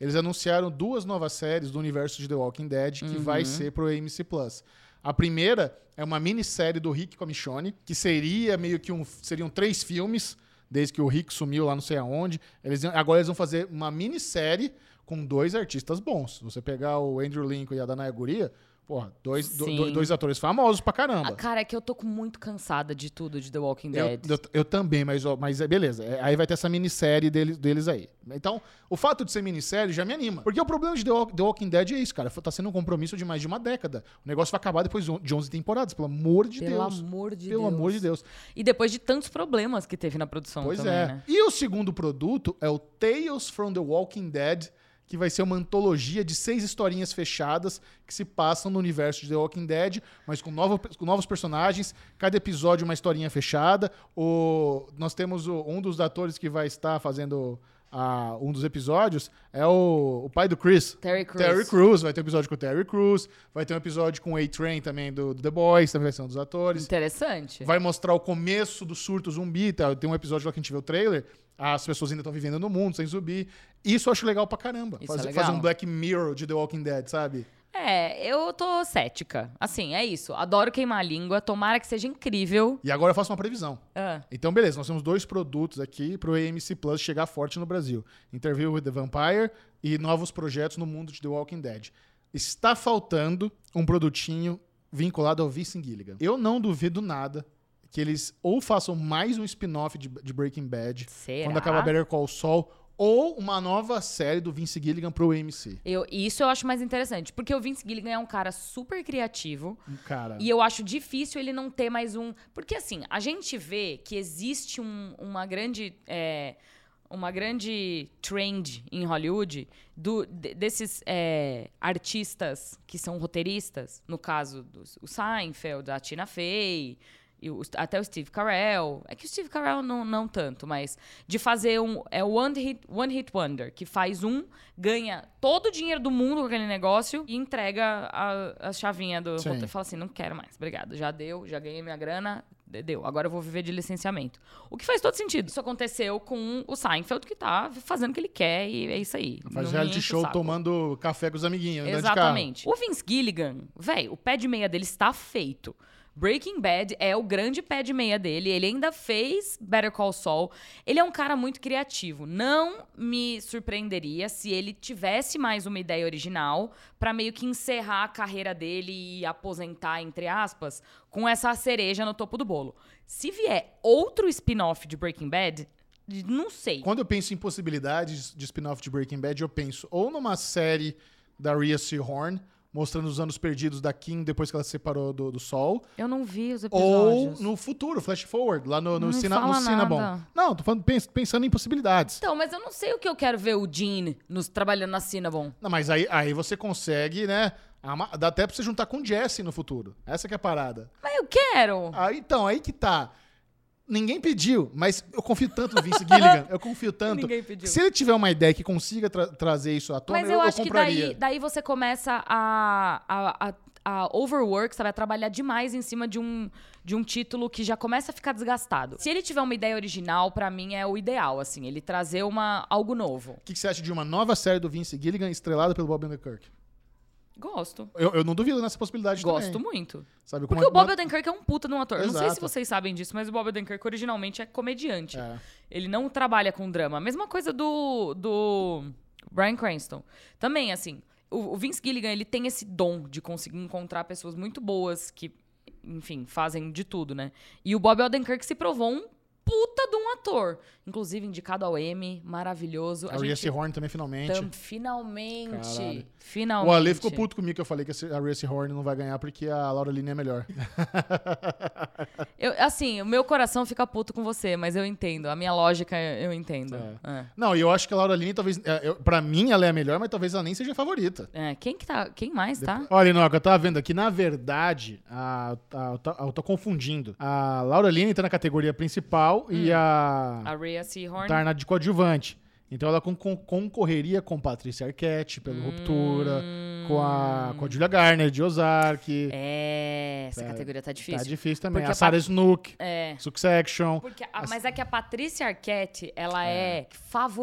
Eles anunciaram duas novas séries do universo de The Walking Dead que Uhum. vai ser pro AMC Plus. A primeira é uma minissérie do Rick Comichone, que seria meio que um. Seriam três filmes desde que o Rick sumiu lá não sei aonde. Eles, agora eles vão fazer uma minissérie com dois artistas bons. Se você pegar o Andrew Lincoln e a Danaya Guria, porra, dois, do- dois atores famosos pra Ah, caramba. cara, é que eu tô com muito cansada de tudo de The Walking Eu, Dead. eu, eu também, mas, mas é beleza. É, aí vai ter essa minissérie deles, deles aí. Então, o fato de ser minissérie já me anima. Porque o problema de The, Walk- The Walking Dead é isso, cara. Tá sendo um compromisso de mais de uma década. O negócio vai acabar depois de 11 temporadas, pelo amor de Pelo Deus. amor de pelo Deus. amor de Deus. E depois de tantos problemas que teve na produção Pois também, é. né? E o segundo produto é o Tales from the Walking Dead, que vai ser uma antologia de seis historinhas fechadas que se passam no universo de The Walking Dead, mas com, novo- com novos personagens, cada episódio uma historinha fechada. O, nós temos o- um dos atores que vai estar fazendo ah, um dos episódios é o, o pai do Chris. Terry Crews. Terry Crews, vai ter um episódio com o Terry Crews, vai ter um episódio com o A-Train também do, do The Boys, também vai ser um dos atores. Interessante. Vai mostrar o começo do surto zumbi. Tá? Tem um episódio lá que a gente vê o trailer. As pessoas ainda estão vivendo no mundo, sem zumbi. Isso eu acho legal pra caramba. Isso é fazer, legal. fazer um Black Mirror de The Walking Dead, sabe? É, eu tô cética. Assim, é isso. Adoro queimar a língua. Tomara que seja incrível. E agora eu faço uma previsão. Ah, Então, beleza, nós temos dois produtos aqui pro AMC Plus chegar forte no Brasil: Interview with the Vampire e novos projetos no mundo de The Walking Dead. Está faltando um produtinho vinculado ao Vince Gilligan. Eu não duvido nada que eles ou façam mais um spin-off de, de Breaking Bad será? quando acabar Better Call Saul ou uma nova série do Vince Gilligan pro AMC. Eu, isso eu acho mais interessante. Porque o Vince Gilligan é um cara super criativo. Cara, E eu acho difícil ele não ter mais um. Porque assim, a gente vê que existe um- uma grande. é, uma grande trend em Hollywood do, de- desses é, artistas que são roteiristas, no caso do o Seinfeld, a Tina Fey, até o Steve Carell. É que o Steve Carell não, não tanto, mas de fazer um. É o One Hit, One Hit Wonder, que faz um, ganha todo o dinheiro do mundo com aquele negócio e entrega a, a chavinha do Sim. roteiro. Fala assim: não quero mais, obrigado. Já deu, já ganhei minha grana, de- deu. Agora eu vou viver de licenciamento. O que faz todo sentido. Isso aconteceu com o Seinfeld, que tá fazendo o que ele quer e é isso aí. faz reality show tomando café com os amiguinhos, carro. Exatamente. O Vince Gilligan, velho, o pé de meia dele está feito. Breaking Bad é o grande pé de meia dele. Ele ainda fez Better Call Saul. Ele é um cara muito criativo. Não me surpreenderia se ele tivesse mais uma ideia original pra meio que encerrar a carreira dele e aposentar, entre aspas, com essa cereja no topo do bolo. Se vier outro spin-off de Breaking Bad, não sei. Quando eu penso em possibilidades de spin-off de Breaking Bad, eu penso ou numa série da Rhea Seahorn, mostrando os anos perdidos da Kim depois que ela se separou do, do Sol, Eu não vi os ou episódios. no futuro, Flash Forward, lá no, no, Não Cina, no Cinnabon. Não, tô falando, pens- pensando em possibilidades. Então, mas eu não sei o que eu quero ver o Gene nos, trabalhando na Cinnabon. Não, mas aí, aí você consegue, né? Dá até pra você juntar com o Jesse no futuro. Essa que é a parada. Mas eu quero. Aí, então, aí que tá. Ninguém pediu, mas eu confio tanto no Vince Gilligan. Eu confio <laughs> tanto. Ninguém pediu. Se ele tiver uma ideia que consiga tra- trazer isso à tona, Mas eu, eu, eu acho que daí, daí você começa a, a, a, a overwork, sabe? A trabalhar demais em cima de um, de um título que já começa a ficar desgastado. Se ele tiver uma ideia original, pra mim é o ideal, assim. Ele trazer uma, algo novo. O que, que você acha de uma nova série do Vince Gilligan estrelada pelo Bob Odenkirk? Gosto. Eu, eu não duvido nessa possibilidade Gosto também. muito. Sabe, Porque o Bob uma- Odenkirk é um puta de um ator. Eu Não sei se Exato. vocês sabem disso, mas o Bob Odenkirk originalmente é comediante. É. Ele não trabalha com drama. A mesma coisa do, do Bryan Cranston. Também, assim, o, o Vince Gilligan, ele tem esse dom de conseguir encontrar pessoas muito boas que, enfim, fazem de tudo, né? E o Bob Odenkirk se provou um puta de um ator. Inclusive, indicado ao Emmy, maravilhoso. A Rhea Seahorn também, finalmente. tam- finalmente, Caralho. finalmente. O Ale ficou puto comigo que eu falei que a Rhea Seahorn não vai ganhar porque a Laura Linney é melhor. <laughs> Eu, assim, o meu coração fica puto com você, mas eu entendo. A minha lógica eu entendo. É. Não, e eu acho que a Laura Linney talvez... é, eu- Pra mim, ela é a melhor, mas talvez ela nem seja a favorita. É, quem que tá. Quem mais, tá? Olha, Inoca, eu tava vendo aqui, na verdade, a, a- eu tô- eu tô confundindo. A Laura Linney tá na categoria principal e a A Rhea Seahorn. tá na de coadjuvante. Então ela con- con- concorreria com Patrícia Arquette pelo Ruptura, com a, com a Julia Garner de Ozark. É, essa Tá- categoria tá Tá difícil. difícil também. Porque a a Sarah Snook, É. Succession. A- mas é que a Patrícia Arquette, ela é,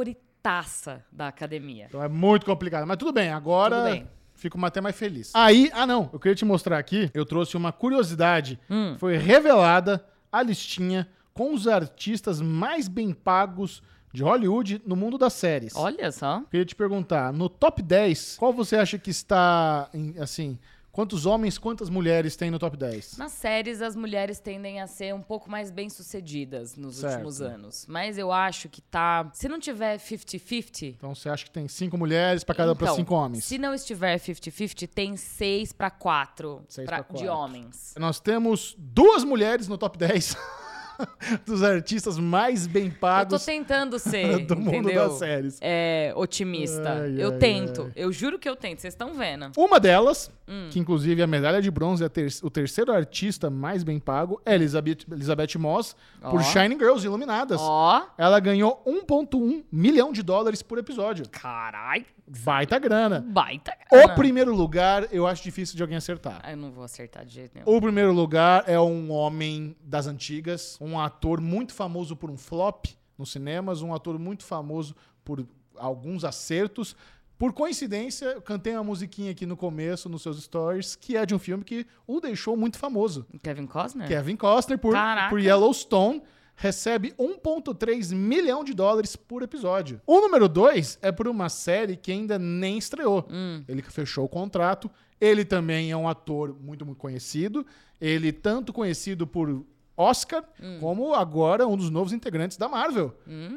favoritaça da academia. Então é muito complicado. Mas tudo bem, agora Tudo bem. fico até mais feliz. Aí, ah não, eu queria te mostrar aqui, eu trouxe uma curiosidade. Hum. Foi revelada a listinha com os artistas mais bem pagos de Hollywood no mundo das séries. Olha só. Queria te perguntar, no top 10, qual você acha que está, assim, quantos homens, quantas mulheres tem no top 10? Nas séries, as mulheres tendem a ser um pouco mais bem-sucedidas nos Certo. últimos anos. Mas eu acho que tá. Se não tiver 50-50. Então você acha que tem cinco mulheres para cada para então, cinco homens? Se não estiver 50-50, tem 6 para 4 Seis pra de quatro. homens. Nós temos duas mulheres no top 10 <laughs> <laughs> dos artistas mais bem Eu tô pagos tentando ser, <laughs> do mundo entendeu? das séries. É, otimista. Ai, eu ai, tento. ai. Eu juro que eu tento. Vocês estão vendo. Uma delas, Hum. que inclusive a medalha de bronze é ter- o terceiro artista mais bem pago, é Elizabeth, Elizabeth Moss, por Ó. Shining Girls Iluminadas. Ó. Ela ganhou 1,1 milhão de dólares por episódio. Carai. Baita grana. Baita O grana. primeiro lugar, eu acho difícil de alguém acertar. Eu não vou acertar de jeito nenhum. O primeiro lugar é um homem das antigas, um ator muito famoso por um flop nos cinemas, um ator muito famoso por alguns acertos. Por coincidência, eu cantei uma musiquinha aqui no começo, nos seus stories, que é de um filme que o deixou muito famoso. Kevin Costner? Kevin Costner, por, Caraca. por Yellowstone, recebe 1,3 milhão de dólares por episódio. O número 2 é por uma série que ainda nem estreou. Hum. Ele fechou o contrato. Ele também é um ator muito, muito conhecido. Ele tanto conhecido por Oscar, Hum. como agora um dos novos integrantes da Marvel.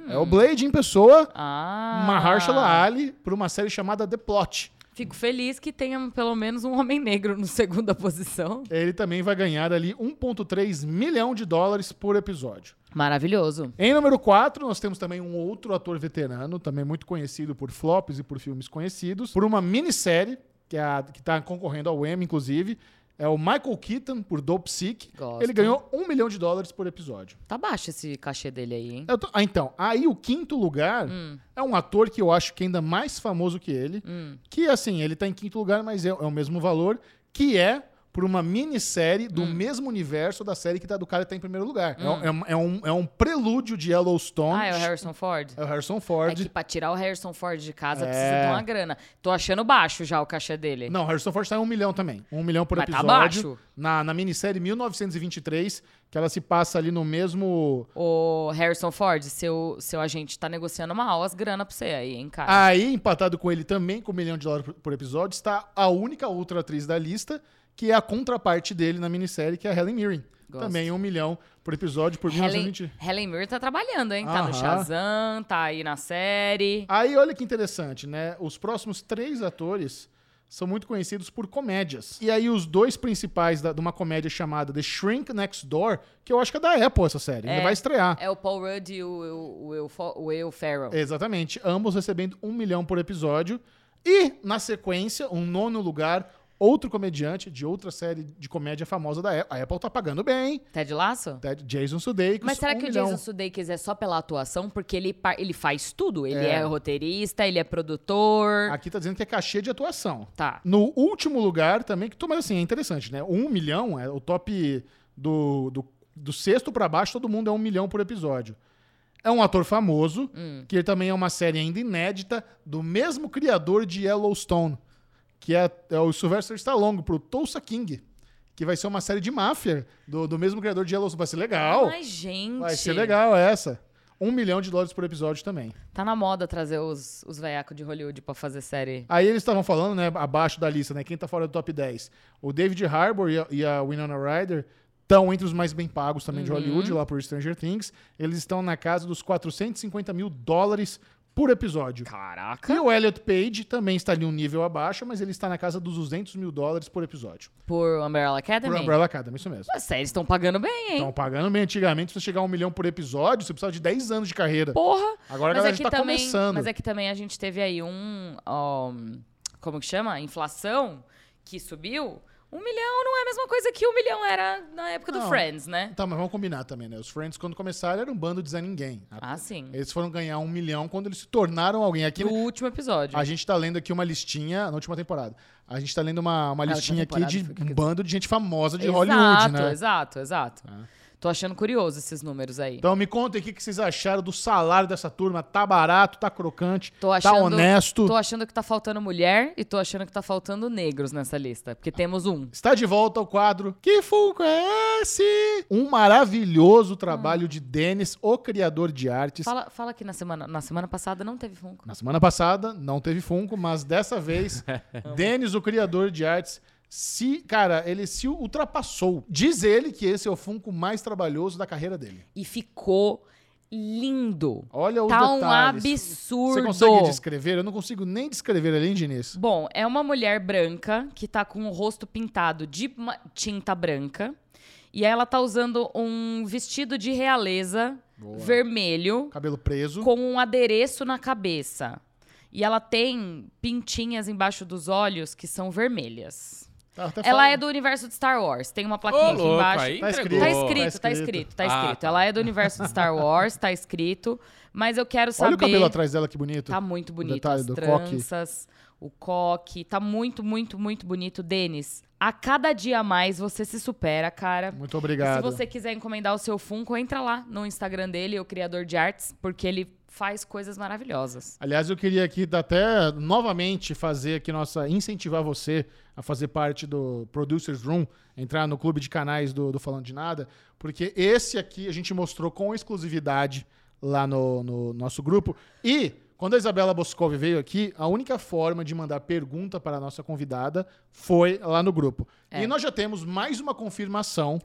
É o Blade em pessoa, Ah. Mahershala Ali, por uma série chamada The Plot. Fico feliz que tenha pelo menos um homem negro no <laughs> segunda posição. Ele também vai ganhar ali 1,3 milhão de dólares por episódio. Maravilhoso. Em número 4, nós temos também um outro ator veterano, também muito conhecido por flops e por filmes conhecidos, por uma minissérie, que é está concorrendo ao Emmy, inclusive. É o Michael Keaton, por Dope Sick. Gosto. Ele ganhou um milhão de dólares por episódio. Tá baixo esse cachê dele aí, hein? Tô- ah, então, aí o quinto lugar Hum. é um ator que eu acho que ainda mais famoso que ele, Hum. que assim, ele tá em quinto lugar, mas é, é o mesmo valor, que é por uma minissérie do Hum. mesmo universo da série que tá, do cara que tá em primeiro lugar. É um- É, é, um, é um prelúdio de Yellowstone. Ah, é o Harrison Ford? É o Harrison É Ford. que pra tirar o Harrison Ford de casa É. precisa de uma grana. Tô achando baixo já o cachê dele. Não, Harrison Ford tá em um milhão também. Um milhão por Mas tá episódio. baixo. Na, na minissérie 1923, que ela se passa ali no mesmo. Ô, Harrison Ford, seu, seu agente tá negociando mal as grana pra você aí, hein, cara? Aí, empatado com ele também, com um milhão de dólares por episódio, está a única outra atriz da lista, que é a contraparte dele na minissérie, que é a Helen Mirren. Gosto. Também um milhão por episódio por Helen, 1920. Helen Mirren tá trabalhando, hein? Tá Aham. no Shazam, tá aí na série. Aí, olha que interessante, né? Os próximos três atores são muito conhecidos por comédias. E aí, os dois principais da- de uma comédia chamada The Shrink Next Door, que eu acho que é da Apple essa série, ainda É. vai estrear. É o Paul Rudd e o, o, o, Will o Will Ferrell. Exatamente. Ambos recebendo um milhão por episódio. E, na sequência, um nono lugar, outro comediante de outra série de comédia famosa da Apple. A Apple tá pagando bem. Ted Lasso? Ted- Jason Sudeikis, Mas será um que milhão. o Jason Sudeikis é só pela atuação? Porque ele, ele faz tudo. Ele É. é. roteirista, ele é produtor. Aqui tá dizendo que é cachê de atuação. Tá. No último lugar também, que mas assim, é interessante, né? Um milhão é o top do, do, do sexto pra baixo, todo mundo é um milhão por episódio. É um ator famoso, Hum. que também é uma série ainda inédita, do mesmo criador de Yellowstone, que é, é o Sylvester Stallone, pro Tulsa King, que vai ser uma série de máfia do, do mesmo criador de Yellowstone. Vai ser legal. Ai, gente. Vai ser legal essa. Um milhão de dólares por episódio também. Tá na moda trazer os, os veiacos de Hollywood pra fazer série. Aí eles estavam falando, né, abaixo da lista, né, quem tá fora do top 10. O David Harbour e a, e a Winona Ryder estão entre os mais bem pagos também de Hollywood, lá por Stranger Things. Eles estão na casa dos 450 mil dólares por episódio. Caraca. E o Elliot Page também está ali um nível abaixo, mas ele está na casa dos 200 mil dólares por episódio. Por Umbrella Academy? Por Umbrella Academy, isso mesmo. As séries estão pagando bem, hein? Estão pagando bem. Antigamente, pra você chegar a um milhão por episódio, você precisava de 10 anos de carreira. Porra! Agora a galera é tá também, começando. Mas é que também a gente teve aí um. um, como que chama? Inflação que subiu. Um milhão não é a mesma coisa que um milhão era na época do Não. Friends, né? Tá, mas vamos combinar também, né? Os Friends, quando começaram, era um bando de Zé Ninguém. Ah, sim. Eles foram ganhar um milhão quando eles se tornaram alguém. Aqui, No último episódio. a gente tá lendo aqui uma listinha, na última temporada. A gente tá lendo uma, uma listinha aqui de um bando de gente famosa de exato, Hollywood, né? Exato, exato. Ah. Tô achando curioso esses números aí. Então me contem o que que vocês acharam do salário dessa turma. Tá barato, tá crocante, Tô tá achando, honesto. Tô achando que tá faltando mulher e tô achando que tá faltando negros nessa lista. Porque temos um. Está de volta ao quadro Que Funko é esse? Um maravilhoso trabalho de Denis, o criador de artes. Fala, fala que na semana, na semana passada não teve Funko. Na semana passada não teve Funko, mas dessa vez, <laughs> Denis, o criador de artes, se, cara, ele se ultrapassou. Diz ele que esse é o Funko mais trabalhoso da carreira dele. E ficou lindo. Olha os Tá um absurdo. Você consegue descrever? Eu não consigo nem descrever além Diniz. Bom, é uma mulher branca que tá com o rosto pintado de tinta branca. E ela tá usando um vestido de realeza vermelho Cabelo preso. com um adereço na cabeça. E ela tem pintinhas embaixo dos olhos que são vermelhas. Tá, Ela é do universo de Star Wars. Tem uma Ô, plaquinha aqui louco, embaixo. aí Tá entregou. Tá escrito. escrito, Tá tá escrito. tá Ah, escrito. tá. Ela é do universo de Star Wars, tá escrito. Mas eu quero saber. Olha o cabelo atrás dela, que bonito. Tá muito bonito. detalhe As do coque. tranças, o coque. Tá muito, muito, muito bonito. Denis, a cada dia a mais você se supera, cara. Muito E obrigado. se você quiser encomendar o seu Funko, entra lá no Instagram dele, o Criador de Artes, porque ele faz coisas maravilhosas. Aliás, eu queria aqui até novamente fazer aqui nossa incentivar você a fazer parte do Producers Room, entrar no clube de canais do, do Falando de Nada, porque esse aqui a gente mostrou com exclusividade lá no, no nosso grupo. E quando a Isabela Boscov veio aqui, a única forma de mandar pergunta para a nossa convidada foi lá no grupo. É. E nós já temos mais uma confirmação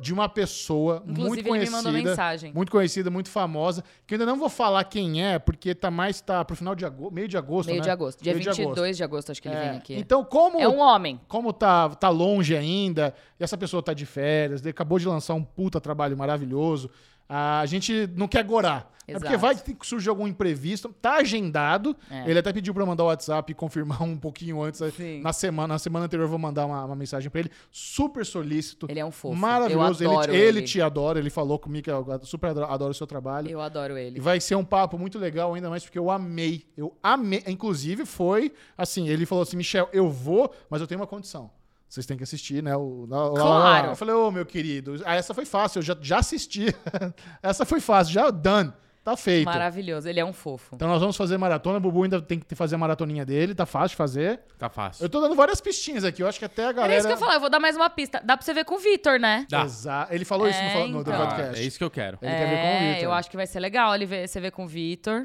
de uma pessoa Uh! Inclusive, muito conhecida, mandou mensagem. muito conhecida, muito famosa, que eu ainda não vou falar quem é, porque tá mais tá pro final de agosto, meio de agosto, Meio né? de agosto. Dia Meio de 22 agosto. de agosto, acho que ele É, vem aqui. Então, como É um homem. como tá, tá longe ainda, e essa pessoa tá de férias, acabou de lançar um puta trabalho maravilhoso, a gente não quer gorar. É porque vai que surgir algum imprevisto, tá agendado. É. Ele até pediu pra eu mandar o WhatsApp e confirmar <laughs> um pouquinho antes. Sim. Na semana, na semana anterior eu vou mandar uma, uma mensagem pra ele. Super solícito. Ele é um fofo. Maravilhoso. Ele, ele ele. te adora, ele falou comigo que eu super adoro, adoro o seu trabalho. Eu adoro E ele. vai ser um papo muito legal, ainda mais porque eu amei. Eu amei. Inclusive, foi assim: ele falou assim, Michel, eu vou, mas eu tenho uma condição. Vocês têm que assistir, né? O, lá- Claro. lá. Eu falei, ô, meu querido, ah, essa foi fácil, eu já, já assisti. <laughs> essa foi fácil, já done. Tá feito. Maravilhoso. Ele é um fofo. Então nós vamos fazer maratona. O Bubu ainda tem que fazer a maratoninha dele, tá fácil de fazer. Tá fácil. Eu tô dando várias pistinhas aqui, eu acho que até a galera. Era isso que eu falar. Eu vou dar mais uma pista. Dá pra você ver com o Vitor, né? Dá. Exa- Ele falou isso no, É, no então. Ah, podcast. é isso que eu quero. Ele quer ver com o É, Vitor. eu acho que vai ser legal ele ver, você ver com o Vitor.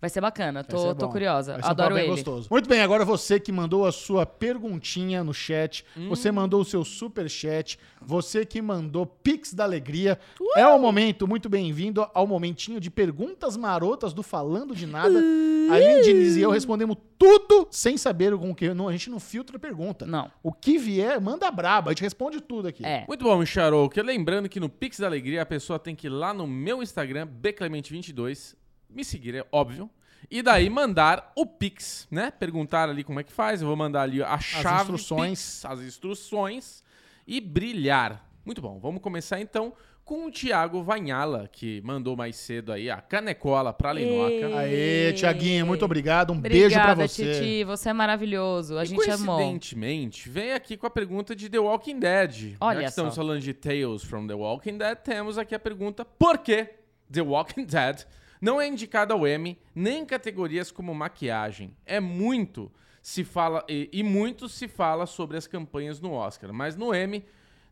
Vai ser bacana. Tô, ser tô bom. curiosa. Vai ser um Adoro papo bem ele. gostoso. Muito bem, agora você que mandou a sua perguntinha no chat, Hum. você mandou o seu super chat, você que mandou Pix da Alegria. É o momento, muito bem-vindo ao momentinho de perguntas marotas do Falando de Nada. A Aline Diniz e eu respondemos tudo sem saber com o que. não, A gente não filtra pergunta. Não. O que vier, manda braba. A gente responde tudo aqui. É. Muito bom, Micharou. Que lembrando que no Pix da Alegria a pessoa tem que ir lá no meu Instagram, bclemente22, me seguir, é óbvio. E daí mandar o Pix, né? Perguntar ali como é que faz. Eu vou mandar ali a chave instruções. Pix, as instruções e brilhar. Muito bom. Vamos começar então com o Thiago Vanhala, que mandou mais cedo aí a canecola pra Linoca. Aê, Tiaguinho, muito obrigado. Um beijo pra Obrigada, você. Titi. Você é maravilhoso. A E gente amou. coincidentemente, vem aqui com a pergunta de The Walking Dead. Olha Já que estamos falando de Tales from The Walking Dead, temos aqui a pergunta: por que The Walking Dead não é indicado ao Emmy nem em categorias como maquiagem? É muito se fala e, e muito se fala sobre as campanhas no Oscar, mas no Emmy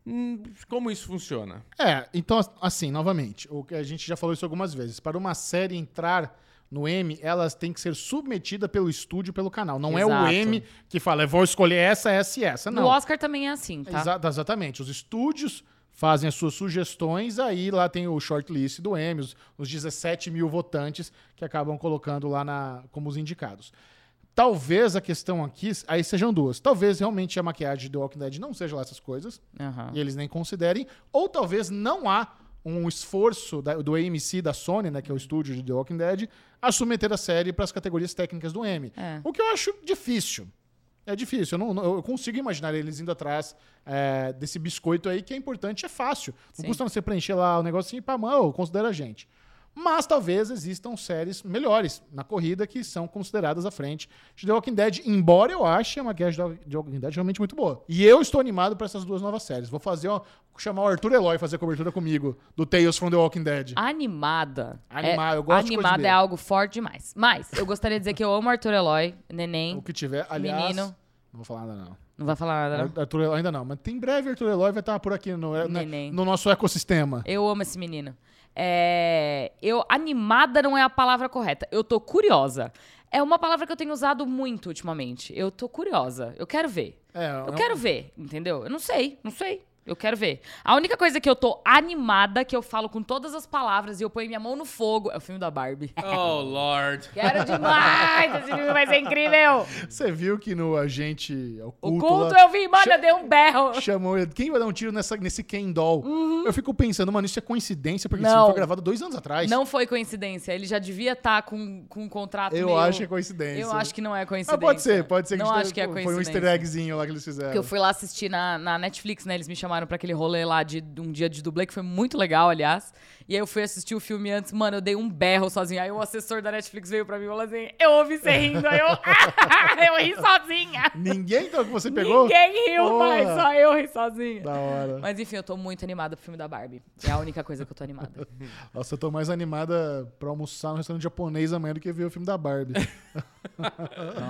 hum, como isso funciona? É, então, assim, novamente, o que a gente já falou isso algumas vezes. Para uma série entrar no M, elas têm que ser submetidas pelo estúdio, pelo canal. Não é o Exato. M que fala, eu vou escolher essa, essa e essa. Não. No Oscar também é assim, tá? Exa- exatamente. Os estúdios fazem as suas sugestões, aí lá tem o shortlist do M, os, os 17 mil votantes que acabam colocando lá na, como os indicados. Talvez a questão aqui, aí sejam duas. Talvez realmente a maquiagem do Walking Dead não seja lá essas coisas Aham. e eles nem considerem, ou talvez não há um esforço da- do AMC da Sony, né, que é o estúdio de The Walking Dead, a submeter a série para as categorias técnicas do Emmy. É. O que eu acho difícil. É difícil. Eu, não, eu consigo imaginar eles indo atrás é, desse biscoito aí, que é importante, é fácil. Não Sim. custa você preencher lá o negocinho e pá, mão, considera a gente. Mas talvez existam séries melhores na corrida que são consideradas à frente de The Walking Dead, embora eu ache a maquiagem de The Walking Dead realmente muito boa. E eu estou animado para essas duas novas séries. Vou fazer, ó, chamar o Arthur Eloy fazer a cobertura comigo do Tales from The Walking Dead. Animada. Animar, é, eu gosto Animada de é algo forte demais. Mas eu gostaria de dizer que eu amo Arthur Eloy, neném. O que tiver, aliás... Menino. Não vou falar nada, não. Não vai falar nada, não? Arthur Eloy ainda não, mas tem em breve Arthur Eloy vai estar por aqui no, no nosso ecossistema. Eu amo esse menino. É, eu animada não é a palavra correta. Eu tô curiosa. É uma palavra que eu tenho usado muito ultimamente. Eu tô curiosa. Eu quero ver. É, Eu é um- quero ver, entendeu? Eu não sei, não sei. Eu quero ver. A única coisa que eu tô animada, que eu falo com todas as palavras e eu ponho minha mão no fogo, é o filme da Barbie. <laughs> Oh, Lord. Quero demais! Esse filme vai ser incrível! Você viu que no agente O oculto, culto lá, eu vi, mano, eu dei um berro. chamou ele. Quem vai dar um tiro nessa, nesse Ken Doll? Eu fico pensando, mano, isso é coincidência, porque esse Não. filme foi gravado dois anos atrás. Não foi coincidência. Ele já devia estar com, com um contrato Eu meio- acho que é coincidência. Eu acho que não é coincidência. pode ser, pode ser que Não a gente acho que é tenha- coincidência. foi um easter eggzinho lá que eles fizeram. Que eu fui lá assistir na, na Netflix, né? Eles me chamaram pra aquele rolê lá de um dia de dublê, que foi muito legal, aliás. E aí eu fui assistir o filme antes, mano, eu dei um berro sozinha. Aí o assessor da Netflix veio pra mim e falou assim: Eu ouvi você rindo. Aí eu, <laughs> eu ri sozinha. Ninguém então que você pegou? Ninguém riu, mas só eu ri sozinha. Da hora. Mas enfim, eu tô muito animada pro filme da Barbie. É a única coisa que eu tô animada. <laughs> Nossa, eu tô mais animada pra almoçar no restaurante japonês amanhã do que ver o filme da Barbie. <laughs>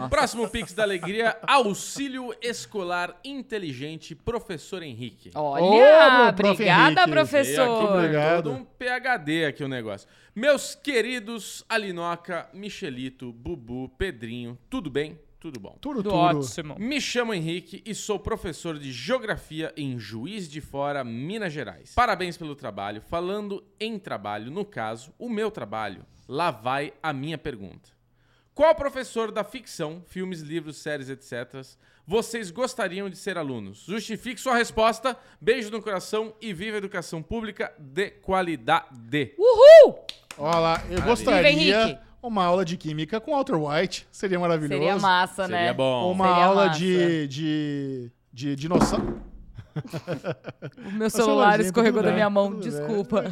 Próximo Pix da Alegria, auxílio escolar inteligente, professor Henrique. Olha, Ô, prof. obrigada, Henrique. Aqui professor. com Obrigado. todo um PHD aqui o negócio. Meus queridos Alinoca, Michelito, Bubu, Pedrinho, tudo bem? Tudo bom. Tudo, Tudo tudo. ótimo. Me chamo Henrique e sou professor de Geografia em Juiz de Fora, Minas Gerais. Parabéns pelo trabalho. Falando em trabalho, no caso, o meu trabalho, lá vai a minha pergunta. Qual professor da ficção, filmes, livros, séries, etc., vocês gostariam de ser alunos? Justifique sua resposta. Beijo no coração e viva a educação pública de qualidade. Uhul! Olha lá, eu Viva gostaria uma aula de química com Walter White. Seria maravilhoso. Seria massa, né? Seria bom. Uma Seria aula massa. de, de, de dinossauro. <laughs> O meu celular escorregou da minha mão, desculpa.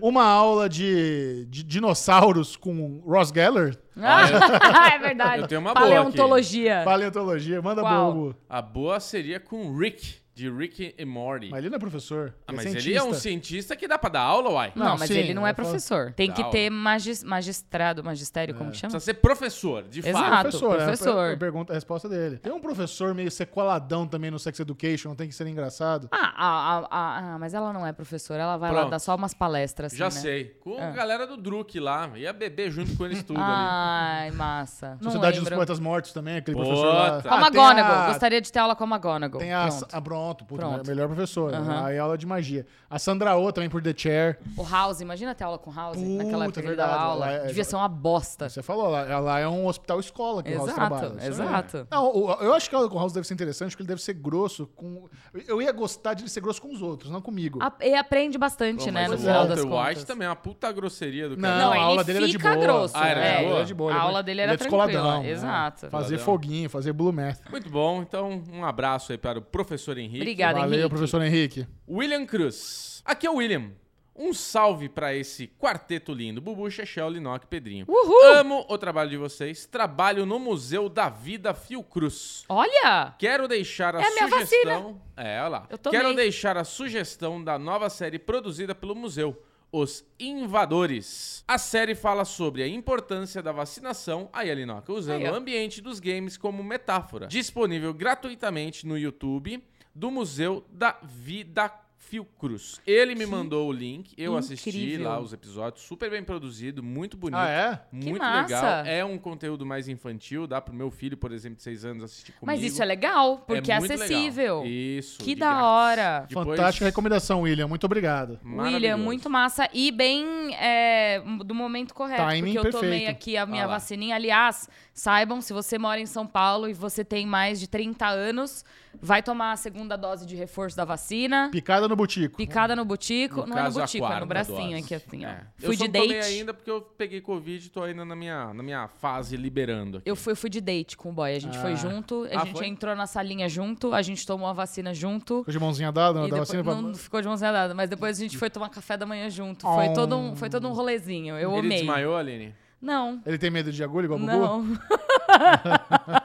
Uma aula de, de dinossauros com Ross Geller. Ah, <laughs> é verdade. Eu tenho uma boa Paleontologia. Paleontologia. Manda Qual? bobo. A boa seria com Rick, de Rick e Morty. Mas ele não é professor. Ah, ele mas é ele é um cientista que dá pra dar aula, uai. Não, Não, mas sim, ele não é professor. Tem que Dá ter magis- magistrado, magistério, como que chama? Precisa ser professor, de Exato. fato. Professor, é, professor. a pergunta, a resposta dele. Tem um professor meio sequeladão também no Sex Education, não tem que ser engraçado. Ah, ah, ah, ah, ah, mas ela não é professora, ela vai lá Pronto. dar só umas palestras. Assim, Já né? sei. Com Ah. a galera do Druk lá. Ia beber junto com eles tudo ali. Ai, massa. Não Sociedade dos. Poetas Mortos também, aquele Puta. professor lá. A A Ah, McGonagall. a- Gostaria de ter aula com a McGonagall. Tem a, Pronto. a pronto, puta, Pronto. melhor professora. Aham. Aí aula de magia. A Sandra Oh também por The Chair. O House, imagina ter aula com o House Puta, naquela época ele verdade, dava aula. é- Devia ser uma bosta. Você falou, lá, ela é um hospital escola que o House trabalha. Exato, Isso é- exato. Não, o- eu acho que a aula com o House deve ser interessante, porque ele deve ser grosso com. Eu ia gostar de ele ser grosso com os outros, não comigo. A- E aprende bastante, Pô, né, no o final das Walter contas. White também é uma puta grosseria do Não, cara. Não, a ele aula dele era de boa. grosso. Ah, era de é. boa? Era de boa, A ele é- aula dele ele era é descoladão, tranquila. né? Exato. Fazer foguinho, fazer blue math. Muito bom. Então, um abraço aí para o professor Henrique. Obrigada, Valeu, Henrique. professor Henrique. William Cruz. Aqui é o William. Um salve pra esse quarteto lindo. Bubu, Chechel, Linoc, Pedrinho. Uhul! Amo o trabalho de vocês. Trabalho no Museu da Vida Fiocruz. Olha! Quero deixar a É a minha sugestão. É, olha lá. Eu tomei. Quero deixar a sugestão da nova série produzida pelo museu. Os Invadores. A série fala sobre a importância da vacinação, aí Alinoca, usando Aí, o ambiente dos games como metáfora. Disponível gratuitamente no YouTube do Museu da Vida Fiocruz. Ele me mandou o link, eu assisti incrível. lá os episódios, super bem produzido, muito bonito. Ah, é? Muito legal. É um conteúdo mais infantil, dá pro meu filho, por exemplo, de 6 anos, assistir comigo. Mas isso é legal, porque é, legal. acessível. Isso. Que da grátis. hora. Depois- Fantástica recomendação, William. Muito obrigado. William, muito massa e bem é, do momento correto. Timing porque eu tomei perfeito. aqui a minha Ah lá. vacininha. Aliás, saibam, se você mora em São Paulo e você tem mais de 30 anos, vai tomar a segunda dose de reforço da vacina. Picada no butico. Picada no butico. No não é no caso, butico, é no bracinho dose. aqui, assim, ó. É. Fui eu de date. ainda porque eu peguei Covid e tô ainda na minha, na minha fase liberando aqui. Eu fui, eu fui de date com o boy. A gente foi Ah. junto, a Ah, gente foi? entrou na salinha junto, a gente tomou a vacina junto. Ficou de mãozinha dada, não E da depois, vacina pra... não ficou de mãozinha dada, mas depois a gente foi tomar café da manhã junto. Foi, Oh. todo, um, foi todo um rolezinho. Eu Ele amei. desmaiou, Aline? Não. Ele tem medo de agulha igual o Gugu? Não. <laughs>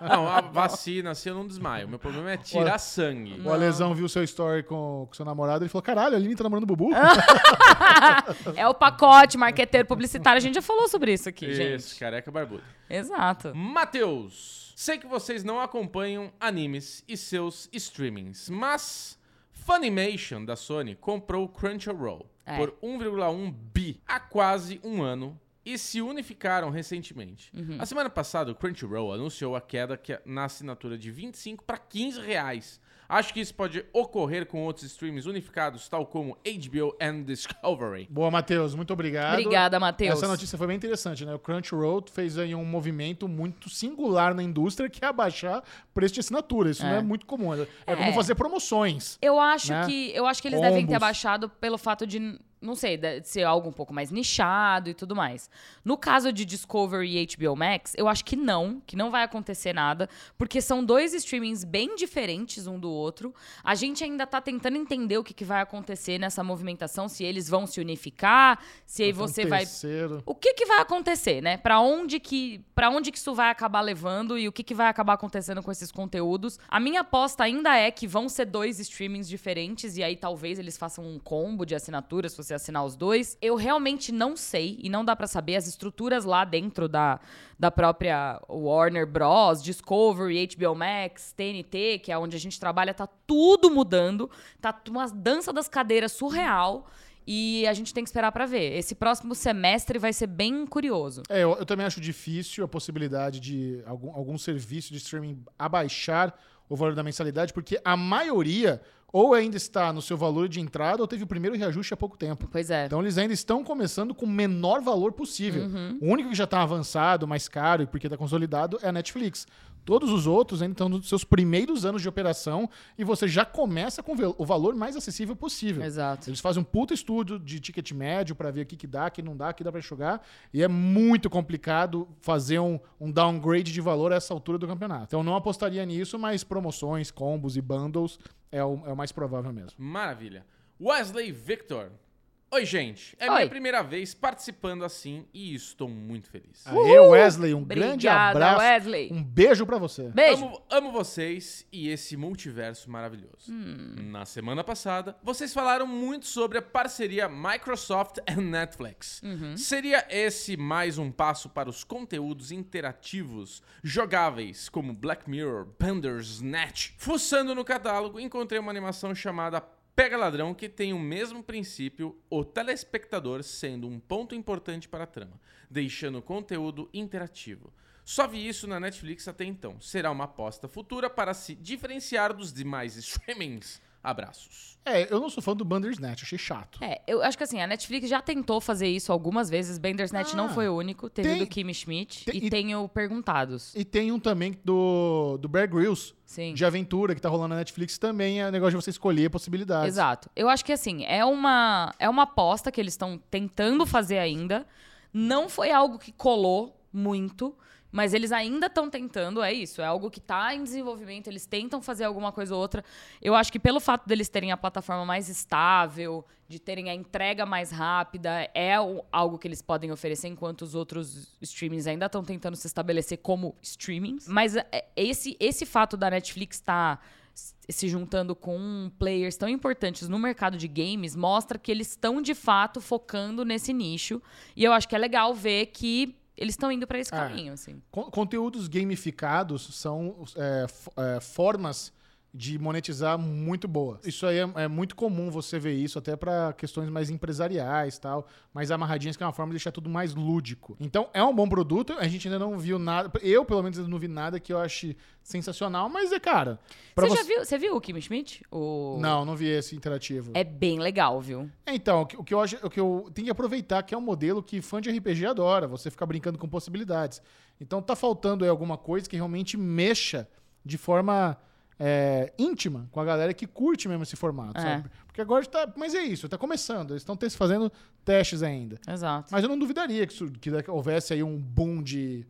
Não, a <laughs> vacina, assim, eu não desmaio. Meu problema é tirar Olha, sangue. O Alesão viu seu story com o seu namorado e falou: caralho, a Aline tá namorando o Bubu? <laughs> é o pacote marqueteiro publicitário. A gente já falou sobre isso aqui, Isso, gente. careca barbudo. Exato. Matheus, sei que vocês não acompanham animes e seus streamings, mas Funimation da Sony comprou o Crunchyroll É. por 1,1 bi há quase um ano e se unificaram recentemente. Uhum. A semana passada, o Crunchyroll anunciou a queda que- na assinatura de 25 para 15 reais. Acho que isso pode ocorrer com outros streams unificados, tal como HBO and Discovery. Boa, Matheus, muito obrigado. Obrigada, Matheus. Essa notícia foi bem interessante, né? O Crunchyroll fez aí um movimento muito singular na indústria que é abaixar preço de assinatura. Isso É. não é muito comum. É, é É. como fazer promoções. Eu acho né? que eu acho que eles devem ter Combos. abaixado pelo fato de não sei, de ser algo um pouco mais nichado e tudo mais. No caso de Discovery e HBO Max, eu acho que não, que não vai acontecer nada, porque são dois streamings bem diferentes um do outro. A gente ainda tá tentando entender o que, que vai acontecer nessa movimentação, se eles vão se unificar, se aí você vai o que, que vai acontecer, né? Pra onde que para onde que isso vai acabar levando e o que, que vai acabar acontecendo com esses conteúdos? A minha aposta ainda é que vão ser dois streamings diferentes e aí talvez eles façam um combo de assinaturas se você assinar os dois. Eu realmente não sei e não dá pra saber as estruturas lá dentro da, da própria Warner Bros, Discovery, HBO Max, TNT, que é onde a gente trabalha, tá tudo mudando, tá uma dança das cadeiras surreal. E a gente tem que esperar pra ver. Esse próximo semestre vai ser bem curioso. É, eu, eu também acho difícil a possibilidade de algum, algum serviço de streaming abaixar o valor da mensalidade, porque a maioria ou ainda está no seu valor de entrada ou teve o primeiro reajuste há pouco tempo. Pois é. Então eles ainda estão começando com o menor valor possível. Uhum. O único que já está avançado, mais caro e porque está consolidado é a Netflix. Todos os outros ainda estão nos seus primeiros anos de operação e você já começa com o valor mais acessível possível. Exato. Eles fazem um puta estudo de ticket médio para ver o que, que dá, o que não dá, o que dá para jogar. E é muito complicado fazer um, um downgrade de valor a essa altura do campeonato. Então eu não apostaria nisso, mas promoções, combos e bundles é o, é o mais provável mesmo. Maravilha. Wesley Victor. Oi, gente. É Oi. minha primeira vez participando assim e estou muito feliz. Aê, Wesley, um grande Obrigada, abraço. Wesley. Um beijo para você. Beijo. Amo, amo vocês e esse multiverso maravilhoso. Hum. Na semana passada, vocês falaram muito sobre a parceria Microsoft e Netflix. Uhum. Seria esse mais um passo para os conteúdos interativos jogáveis, como Black Mirror, Bandersnatch? Fuçando no catálogo, encontrei uma animação chamada Pega Ladrão que tem o mesmo princípio, o telespectador sendo um ponto importante para a trama, deixando o conteúdo interativo. Só vi isso na Netflix até então. Será uma aposta futura para se diferenciar dos demais streamings. Abraços. É, eu não sou fã do Bandersnatch, achei chato. É, eu acho que assim, a Netflix já tentou fazer isso algumas vezes. Bandersnatch Ah, não foi o único. Teve tem- o do Kimi Schmidt tem- e, e- tem o Perguntados. E tem um também do, do Bear Grylls, Sim. de aventura, que tá rolando na Netflix, também é negócio de você escolher possibilidades. Exato. Eu acho que assim, é uma, é uma aposta que eles estão tentando fazer ainda. Não foi algo que colou muito, mas eles ainda estão tentando, é isso. É algo que está em desenvolvimento, eles tentam fazer alguma coisa ou outra. Eu acho que pelo fato deles terem a plataforma mais estável, de terem a entrega mais rápida, é o- algo que eles podem oferecer, enquanto os outros streamings ainda estão tentando se estabelecer como streamings. Mas é, esse, esse fato da Netflix estar se juntando com players tão importantes no mercado de games mostra que eles estão de fato focando nesse nicho. E eu acho que é legal ver que eles estão indo para esse É. caminho, assim. Con- Conteúdos gamificados são é, é, formas de monetizar muito boa. Isso aí é, é muito comum você ver isso até para questões mais empresariais tal, mais amarradinhas, que é uma forma de deixar tudo mais lúdico. Então é um bom produto, a gente ainda não viu nada, eu pelo menos não vi nada que eu ache sensacional, mas é cara. Você você- já viu, você viu o Kim Schmidt? O... Não, não vi esse interativo. É bem legal, viu? É, Então, o que, o que eu acho, o que eu tenho que aproveitar que é um modelo que fã de RPG adora, você ficar brincando com possibilidades. Então tá faltando aí alguma coisa que realmente mexa de forma é, íntima com a galera que curte mesmo esse formato, É. sabe? Porque agora tá, mas é isso, tá começando, eles estão fazendo testes ainda. Exato. Mas eu não duvidaria que, que houvesse aí um boom de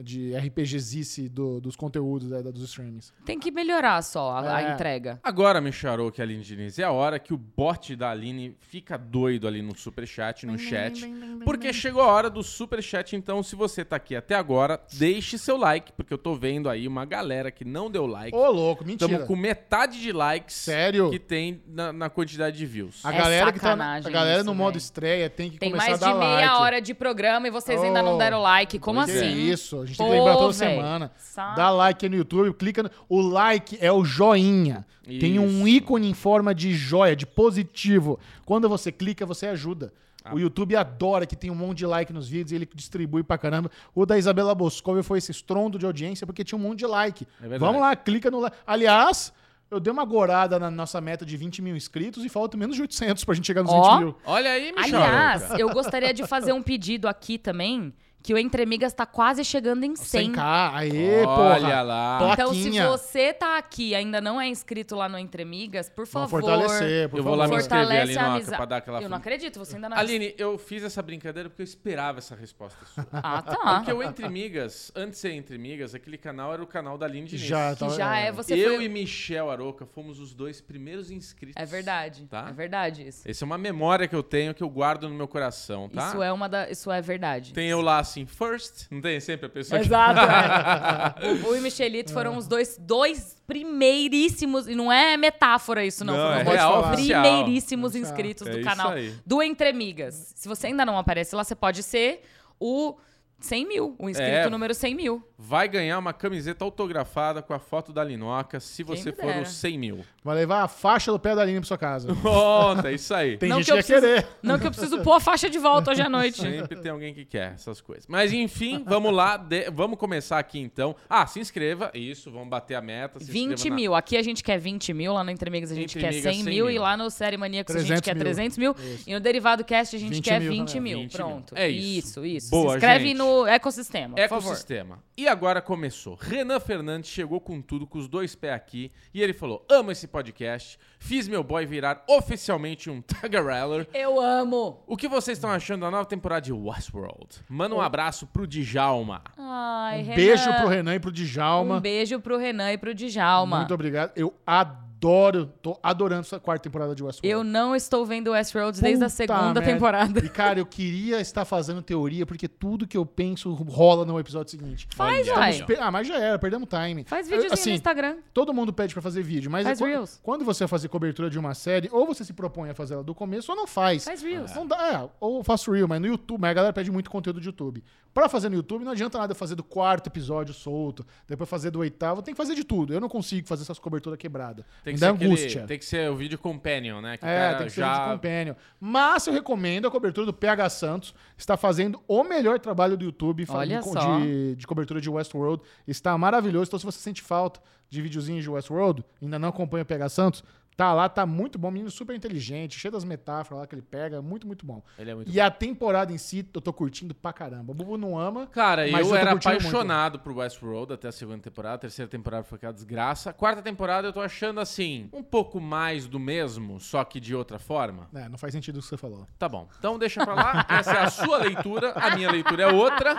de RPGzice do, dos conteúdos né, dos streamings. Tem que melhorar só a, a É. entrega. Agora, Micharou, que é a Aline Diniz, é a hora que o bot da Aline fica doido ali no superchat, no chat. Porque chegou a hora do superchat, então se você tá aqui até agora, deixe seu like, porque eu tô vendo aí uma galera que não deu like. Ô, louco, mentira. Estamos com metade de likes Sério? que tem na, na quantidade de views. A É galera que tá na, a galera isso, no modo véi. estreia tem que Tem começar mais a dar de meia like. hora de programa e vocês ainda Oh, não deram like. Como Que assim? isso, a gente tem que lembrar Pô, toda véi. semana. Sabe? Dá like no YouTube, clica no... O like é o joinha. Tem um Isso. ícone em forma de joia, de positivo. Quando você clica, você ajuda. Ah. O YouTube adora que tem um monte de like nos vídeos e ele distribui pra caramba. O da Isabela Boscov foi esse estrondo de audiência porque tinha um monte de like. É verdade. Vamos lá, clica no like. Aliás, eu dei uma gorada na nossa meta de 20 mil inscritos e falta menos de 800 pra gente chegar nos Ó. 20 mil. Olha aí, Micharou. Aliás, eu gostaria de fazer um pedido aqui também, que o Entre Amigas tá quase chegando em 100. 100k, aê, Olha porra. lá. Então, se Plaquinha. você tá aqui e ainda não é inscrito lá no Entre Amigas, por Vamos favor. fortalecer, por Eu vou lá me inscrever Fortalece ali a Oca amizade. pra dar aquela... Eu não acredito, você ainda não Aline, eu fiz essa brincadeira porque eu esperava essa resposta sua. <laughs> Ah, tá. Porque o Entre Migas, antes de ser Entre Migas, aquele canal era o canal da Aline Diniz. Já, Que tá- já é. é, você eu foi... e Michel Aroca fomos os dois primeiros inscritos. É verdade. Tá? É verdade isso. Essa é uma memória que eu tenho que eu guardo no meu coração, tá? Isso é uma da... Isso é verdade. Tem eu lá assim, first, não tem sempre a pessoa que... Exato. é. <laughs> O e Michelito foram os dois, dois primeiríssimos, e não é metáfora isso, não. Não, foram é real, primeiríssimos Oficial. inscritos É do canal do Entre Amigas. Se você ainda não aparece lá, você pode ser o 100 mil, o inscrito É. número 100 mil. Vai ganhar uma camiseta autografada com a foto da Linoca se Quem você for dera. os 100 mil. Vai levar a faixa do pé da linha pra sua casa. <laughs> Pronto, é isso aí. Tem Não gente que eu que ia preciso- querer. Não que eu preciso pôr a faixa de volta hoje à <laughs> noite. Sempre tem alguém que quer essas coisas. Mas enfim, vamos lá. de- vamos começar aqui então. Ah, se inscreva. Isso, vamos bater a meta. Se 20 inscreva na- mil. Aqui a gente quer 20 mil, lá no Entre Amigos a gente Entre quer Amigas, 100 100 mil, e lá no Série Maníacos a 300 gente quer mil. 300 mil. Isso. E no Derivado Cast a gente 20 quer mil 20 também. mil. 20 mil. Pronto. É isso. Isso, isso. Boa, Se inscreve gente. no ecossistema, por favor. Ecossistema. E agora começou. Renan Fernandes chegou com tudo, com os dois pés aqui, e ele falou: Amo esse podcast, fiz meu boy virar oficialmente um Tagareller. Eu amo. O que vocês estão achando da nova temporada de Westworld? Manda um abraço pro Djalma. Ai, Um Renan. beijo pro Renan e pro Djalma. Um beijo pro Renan e pro Djalma. Muito obrigado. Eu adoro, tô adorando essa quarta temporada de Westworld. Eu não estou vendo Westworld desde a Puta segunda merda. temporada. E, cara, eu queria estar fazendo teoria, porque tudo que eu penso rola no episódio seguinte. Faz, vai. Ah, mas já era, perdemos time. Faz videozinho assim, no Instagram. Todo mundo pede pra fazer vídeo, mas é quando, quando você vai fazer cobertura de uma série, ou você se propõe a fazer ela do começo, ou não faz. Faz Reels. Não dá, é, ou faço Reel, mas no YouTube, mas a galera pede muito conteúdo de YouTube. Pra fazer no YouTube, não adianta nada fazer do quarto episódio solto, depois fazer do oitavo, tem que fazer de tudo. Eu não consigo fazer essas coberturas quebradas. Tem Me que, dá ser aquele- angústia. tem que ser o vídeo companion, né? Que o É, cara tem que ser já... de companion. Mas eu recomendo a cobertura do PH Santos. Está fazendo o melhor trabalho do YouTube fa- Olha de, co- só. de, de cobertura de Westworld. Está maravilhoso. Então, se você sente falta de videozinhos de Westworld, ainda não acompanha o PH Santos, tá lá, tá muito bom. Menino super inteligente, cheio das metáforas lá que ele pega. Muito, muito bom. Ele é muito E a temporada em si, eu tô curtindo pra caramba. O Bubu não ama. Cara, Mas eu, eu era curtindo muito. apaixonado por Westworld até a segunda temporada. A terceira temporada foi aquela desgraça. A quarta temporada eu tô achando assim, um pouco mais do mesmo, só que de outra forma. É, não faz sentido o que você falou. Tá bom. Então deixa pra lá. Essa é a sua leitura. A minha leitura é outra.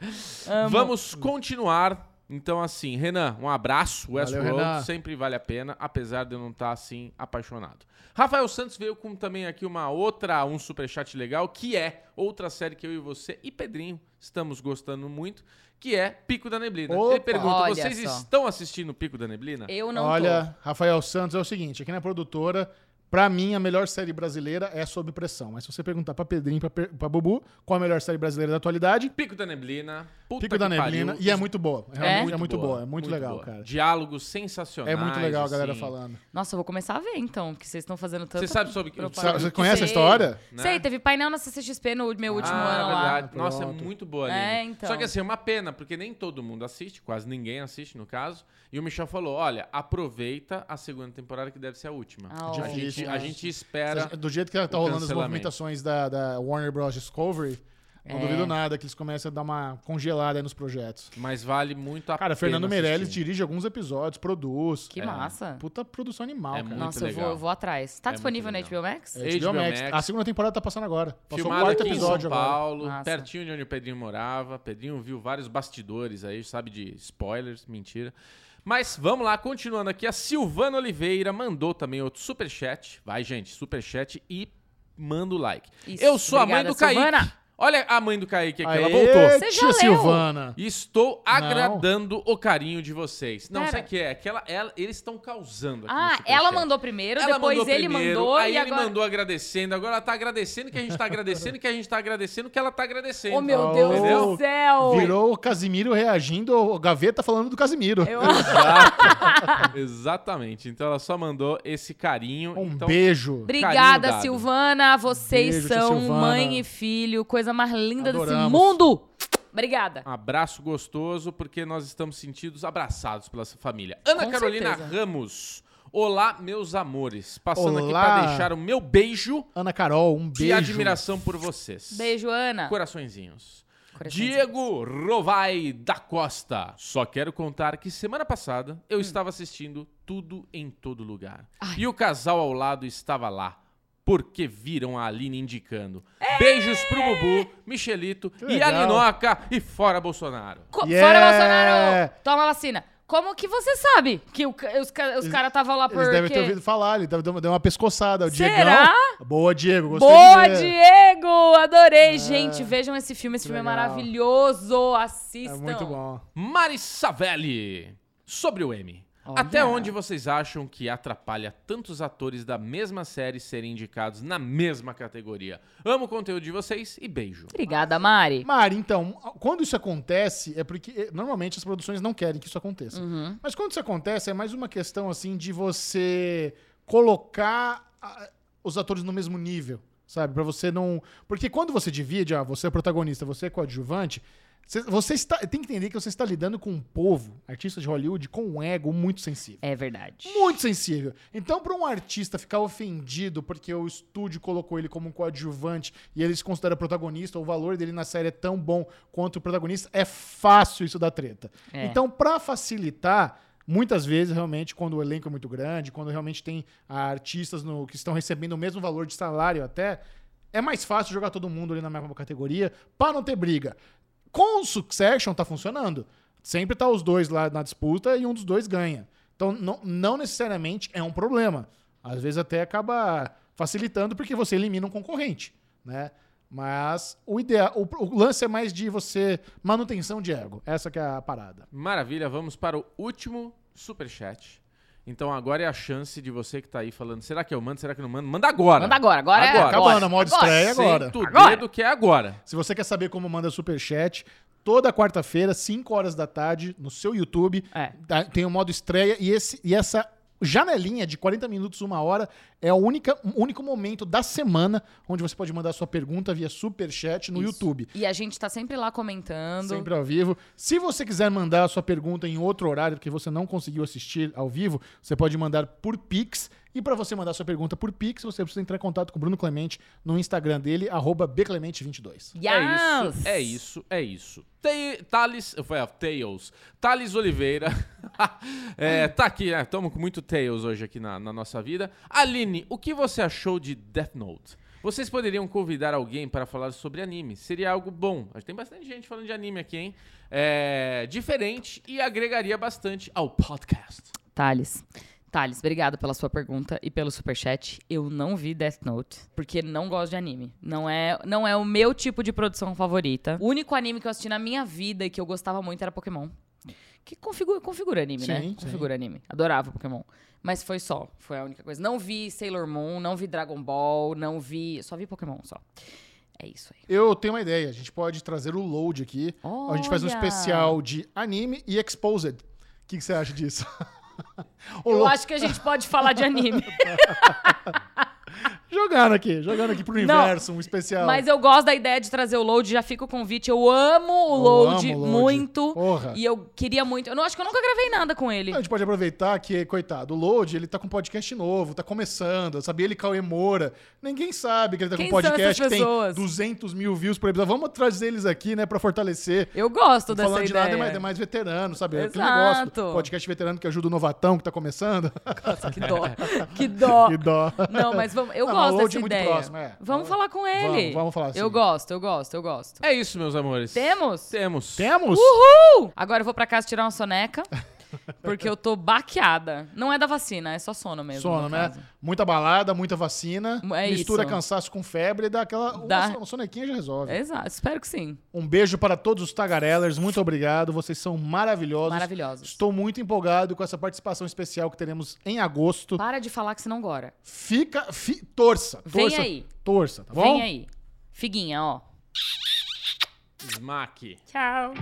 <laughs> Vamos continuar. Então, assim, Renan, um abraço. Westworld sempre vale a pena, apesar de eu não estar assim apaixonado. Rafael Santos veio com também aqui uma outra, um superchat legal, que é outra série que eu e você e Pedrinho estamos gostando muito, que é Pico da Neblina. Opa! Ele pergunta: vocês só. estão assistindo Pico da Neblina? Eu não Olha, Rafael Santos, é o seguinte, aqui na produtora, Pra mim, a melhor série brasileira é Sob Pressão. Mas se você perguntar pra Pedrinho e pra, Bubu qual a melhor série brasileira da atualidade, Pico da Neblina. Puta Pico da que Neblina. pariu. E é muito boa. Realmente é, muito boa. É muito, legal, boa. cara. Diálogos sensacionais. É muito legal a galera assim. falando. Nossa, eu vou começar a ver então, porque vocês estão fazendo tanto. Você sabe sobre- propaganda. Você conhece a Sei. história? Né? Sei, teve painel na CCXP no meu último ah, ano lá. verdade. Nossa, é Pronto. muito boa ali. É, então. Só que assim, é uma pena, porque nem todo mundo assiste, quase ninguém assiste no caso. E o Michel falou: olha, aproveita a segunda temporada que deve ser a última. Ah, a, ó. Gente, a gente espera. Do jeito que tá rolando as movimentações da, da Warner Bros. Discovery, não É. duvido nada que eles comecem a dar uma congelada aí nos projetos. Mas vale muito a Cara, pena. Fernando Meirelles assistir. dirige alguns episódios, produz. Que É. massa. Puta produção animal, É cara. muito Nossa, eu vou, legal. eu vou atrás. Tá É disponível na HBO Max? É, HBO HBO Max. Max. A segunda temporada tá passando agora. Passou o Filmado quarto aqui em São episódio agora. Paulo, Massa. pertinho de onde o Pedrinho morava. Pedrinho viu vários bastidores aí, sabe de spoilers, mentira. Mas vamos lá, continuando aqui. A Silvana Oliveira mandou também outro superchat. Vai, gente, superchat e manda o like. Isso. Eu sou a mãe Obrigada, do Kaique. Olha a mãe do Kaique aqui, ela Aê, voltou. Você já tia leu? Silvana. Estou agradando o carinho de vocês. Não, Pera. sabe o que é? é que ela- ela- eles estão causando aqui Ah, ela mandou primeiro, Ela depois mandou ele primeiro, mandou aí e ele agora. mandou agradecendo. Agora ela tá agradecendo que a gente tá agradecendo que a gente tá agradecendo que ela tá agradecendo. Oh, meu Oh, Deus entendeu? do céu! Virou o Casimiro reagindo ao Gaveta falando do Casimiro. Eu- Exatamente. Então ela só mandou esse carinho. Um então, beijo. Carinho Obrigada, dado. Silvana. Vocês Beijo, são Silvana. mãe e filho, coisa mais linda desse Adoramos. mundo. Obrigada. Um abraço gostoso, porque nós estamos sentidos abraçados pela sua família. Ana Com Carolina certeza. Ramos. Olá, meus amores. Passando aqui Olá. para deixar o meu beijo Ana Carol, um beijo. de admiração por vocês. Beijo, Ana. Coraçõezinhos. Diego Rovai da Costa. Só quero contar que semana passada eu estava assistindo Tudo em Todo Lugar. Hum. Ai. E o casal ao lado estava lá. Porque viram a Aline indicando. Beijos pro Bubu, Michelito e. Alinoca e fora Bolsonaro. Co- Yeah! Fora Bolsonaro! Toma vacina. Como que você sabe que o os, os caras estavam lá Eles porque... devem ter ouvido falar, ele deve- deu uma pescoçada. O Será? Diegão. Boa, Diego. Gostei Boa. Diego! Adorei, gente. Vejam esse filme. Esse que filme é legal. maravilhoso. É Assistam. muito bom. Mari Savelli. Sobre o M. Olha. Até onde vocês acham que atrapalha tantos atores da mesma série serem indicados na mesma categoria? Amo o conteúdo de vocês e beijo. Obrigada, Mari. Mari, então, quando isso acontece, é porque eh, normalmente as produções não querem que isso aconteça. Uhum. Mas quando isso acontece, é mais uma questão assim de você colocar ah, os atores no mesmo nível, sabe? Pra você não. Porque quando você divide, ah, você é protagonista, você é coadjuvante. Você, está, tem que entender que você está lidando com um povo, artista de Hollywood, com um ego muito sensível. É verdade. Muito sensível. Então, para um artista ficar ofendido porque o estúdio colocou ele como um coadjuvante e ele se considera protagonista, o valor dele na série é tão bom quanto o protagonista, é fácil isso dar treta. É. Então, para facilitar, muitas vezes, realmente, quando o elenco é muito grande, quando realmente tem ah, artistas no- que estão recebendo o mesmo valor de salário até, é mais fácil jogar todo mundo ali na mesma categoria para não ter briga. Com o Succession tá funcionando. Sempre tá os dois lá na disputa e um dos dois ganha. Então, não, não necessariamente é um problema. Às vezes até acaba facilitando porque você elimina um concorrente, né? Mas o ideal, o, o lance é mais de você manutenção de ego. Essa que é a parada. Maravilha, vamos para o último superchat. Então agora é a chance de você que tá aí falando, será que eu mando, será que eu não mando? Manda agora. Manda agora. Agora, Agora. é Acabando agora. a modo Agora. estreia agora. Senta o Agora. dedo que é agora. Se você quer saber como manda superchat, toda quarta-feira, 5 horas da tarde, no seu YouTube, É. tem o modo estreia e, esse, e essa janelinha de 40 minutos, uma hora, é o única, único momento da semana onde você pode mandar sua pergunta via superchat no Isso. YouTube. E a gente tá sempre lá comentando. Sempre ao vivo. Se você quiser mandar a sua pergunta em outro horário, porque você não conseguiu assistir ao vivo, você pode mandar por Pix. E para você mandar sua pergunta por Pix, você precisa entrar em contato com o Bruno Clemente no Instagram dele, arroba bclemente22. Yes! É isso, é isso, é isso. Te- Thales, foi a Tails. Thales Oliveira. <laughs> é, tá aqui, né? Estamos com muito Tails hoje aqui na, na nossa vida. Aline, o que você achou de Death Note? Vocês poderiam convidar alguém para falar sobre anime. Seria algo bom. Tem bastante gente falando de anime aqui, hein? É, diferente e agregaria bastante ao podcast. Thales. Thales, obrigada pela sua pergunta e pelo superchat. Eu não vi Death Note, porque não gosto de anime. Não é, não é o meu tipo de produção favorita. O único anime que eu assisti na minha vida e que eu gostava muito era Pokémon. Que configura, configura anime, né? Sim, sim. Configura anime. Adorava Pokémon. Mas foi só. Foi a única coisa. Não vi Sailor Moon, não vi Dragon Ball, não vi. Só vi Pokémon só. É isso aí. Eu tenho uma ideia. A gente pode trazer o load aqui. A gente faz um Olha! especial de anime e exposed. O que, que você acha disso? <laughs> Eu acho que a gente pode falar de anime. <laughs> Jogando aqui, jogando aqui pro universo, um especial. Mas eu gosto da ideia de trazer o load, já fica o convite. Eu amo o Eu load amo o Load. muito. Porra. E eu queria muito. Eu não acho que eu nunca gravei nada com ele. A gente pode aproveitar que, coitado, o Load, ele tá com podcast novo, tá começando, sabe? Ele Cauê Moura. Ninguém sabe que ele tá Quem com podcast que tem pessoas? 200 mil views por episódio. Vamos trazer eles aqui, né, pra fortalecer. Eu gosto dessa Falando de ideia. nada, é mais, é mais veterano, sabe? É Aquele Exato. negócio, podcast veterano que ajuda o novatão que tá começando. Nossa, que dó. <laughs> que dó. que dó. Não, mas vamos, eu Não, mas o gosto dessa muito ideia. próximo, é. Vamos Vamos- falar com ele. Vamos, vamos falar Eu assim. gosto, eu gosto, eu gosto. É isso, meus amores. Temos? Temos. Temos? Uhul! Agora eu vou pra casa tirar uma soneca, <laughs> porque eu tô baqueada. Não é da vacina, é só sono mesmo. Sono, no né? caso. Muita balada, muita vacina. É mistura isso. cansaço com febre e dá aquela. Dá. Uma, sonequinha já resolve. Exato, espero que sim. Um beijo para todos os tagarellers. Muito obrigado. Vocês são maravilhosos. Maravilhosos. Estou muito empolgado com essa participação especial que teremos em agosto. Para de falar que senão agora. Fica. Fi, torça. Vem torça. aí. Torça, tá bom? Vem aí. Figuinha, ó. Smack. Tchau.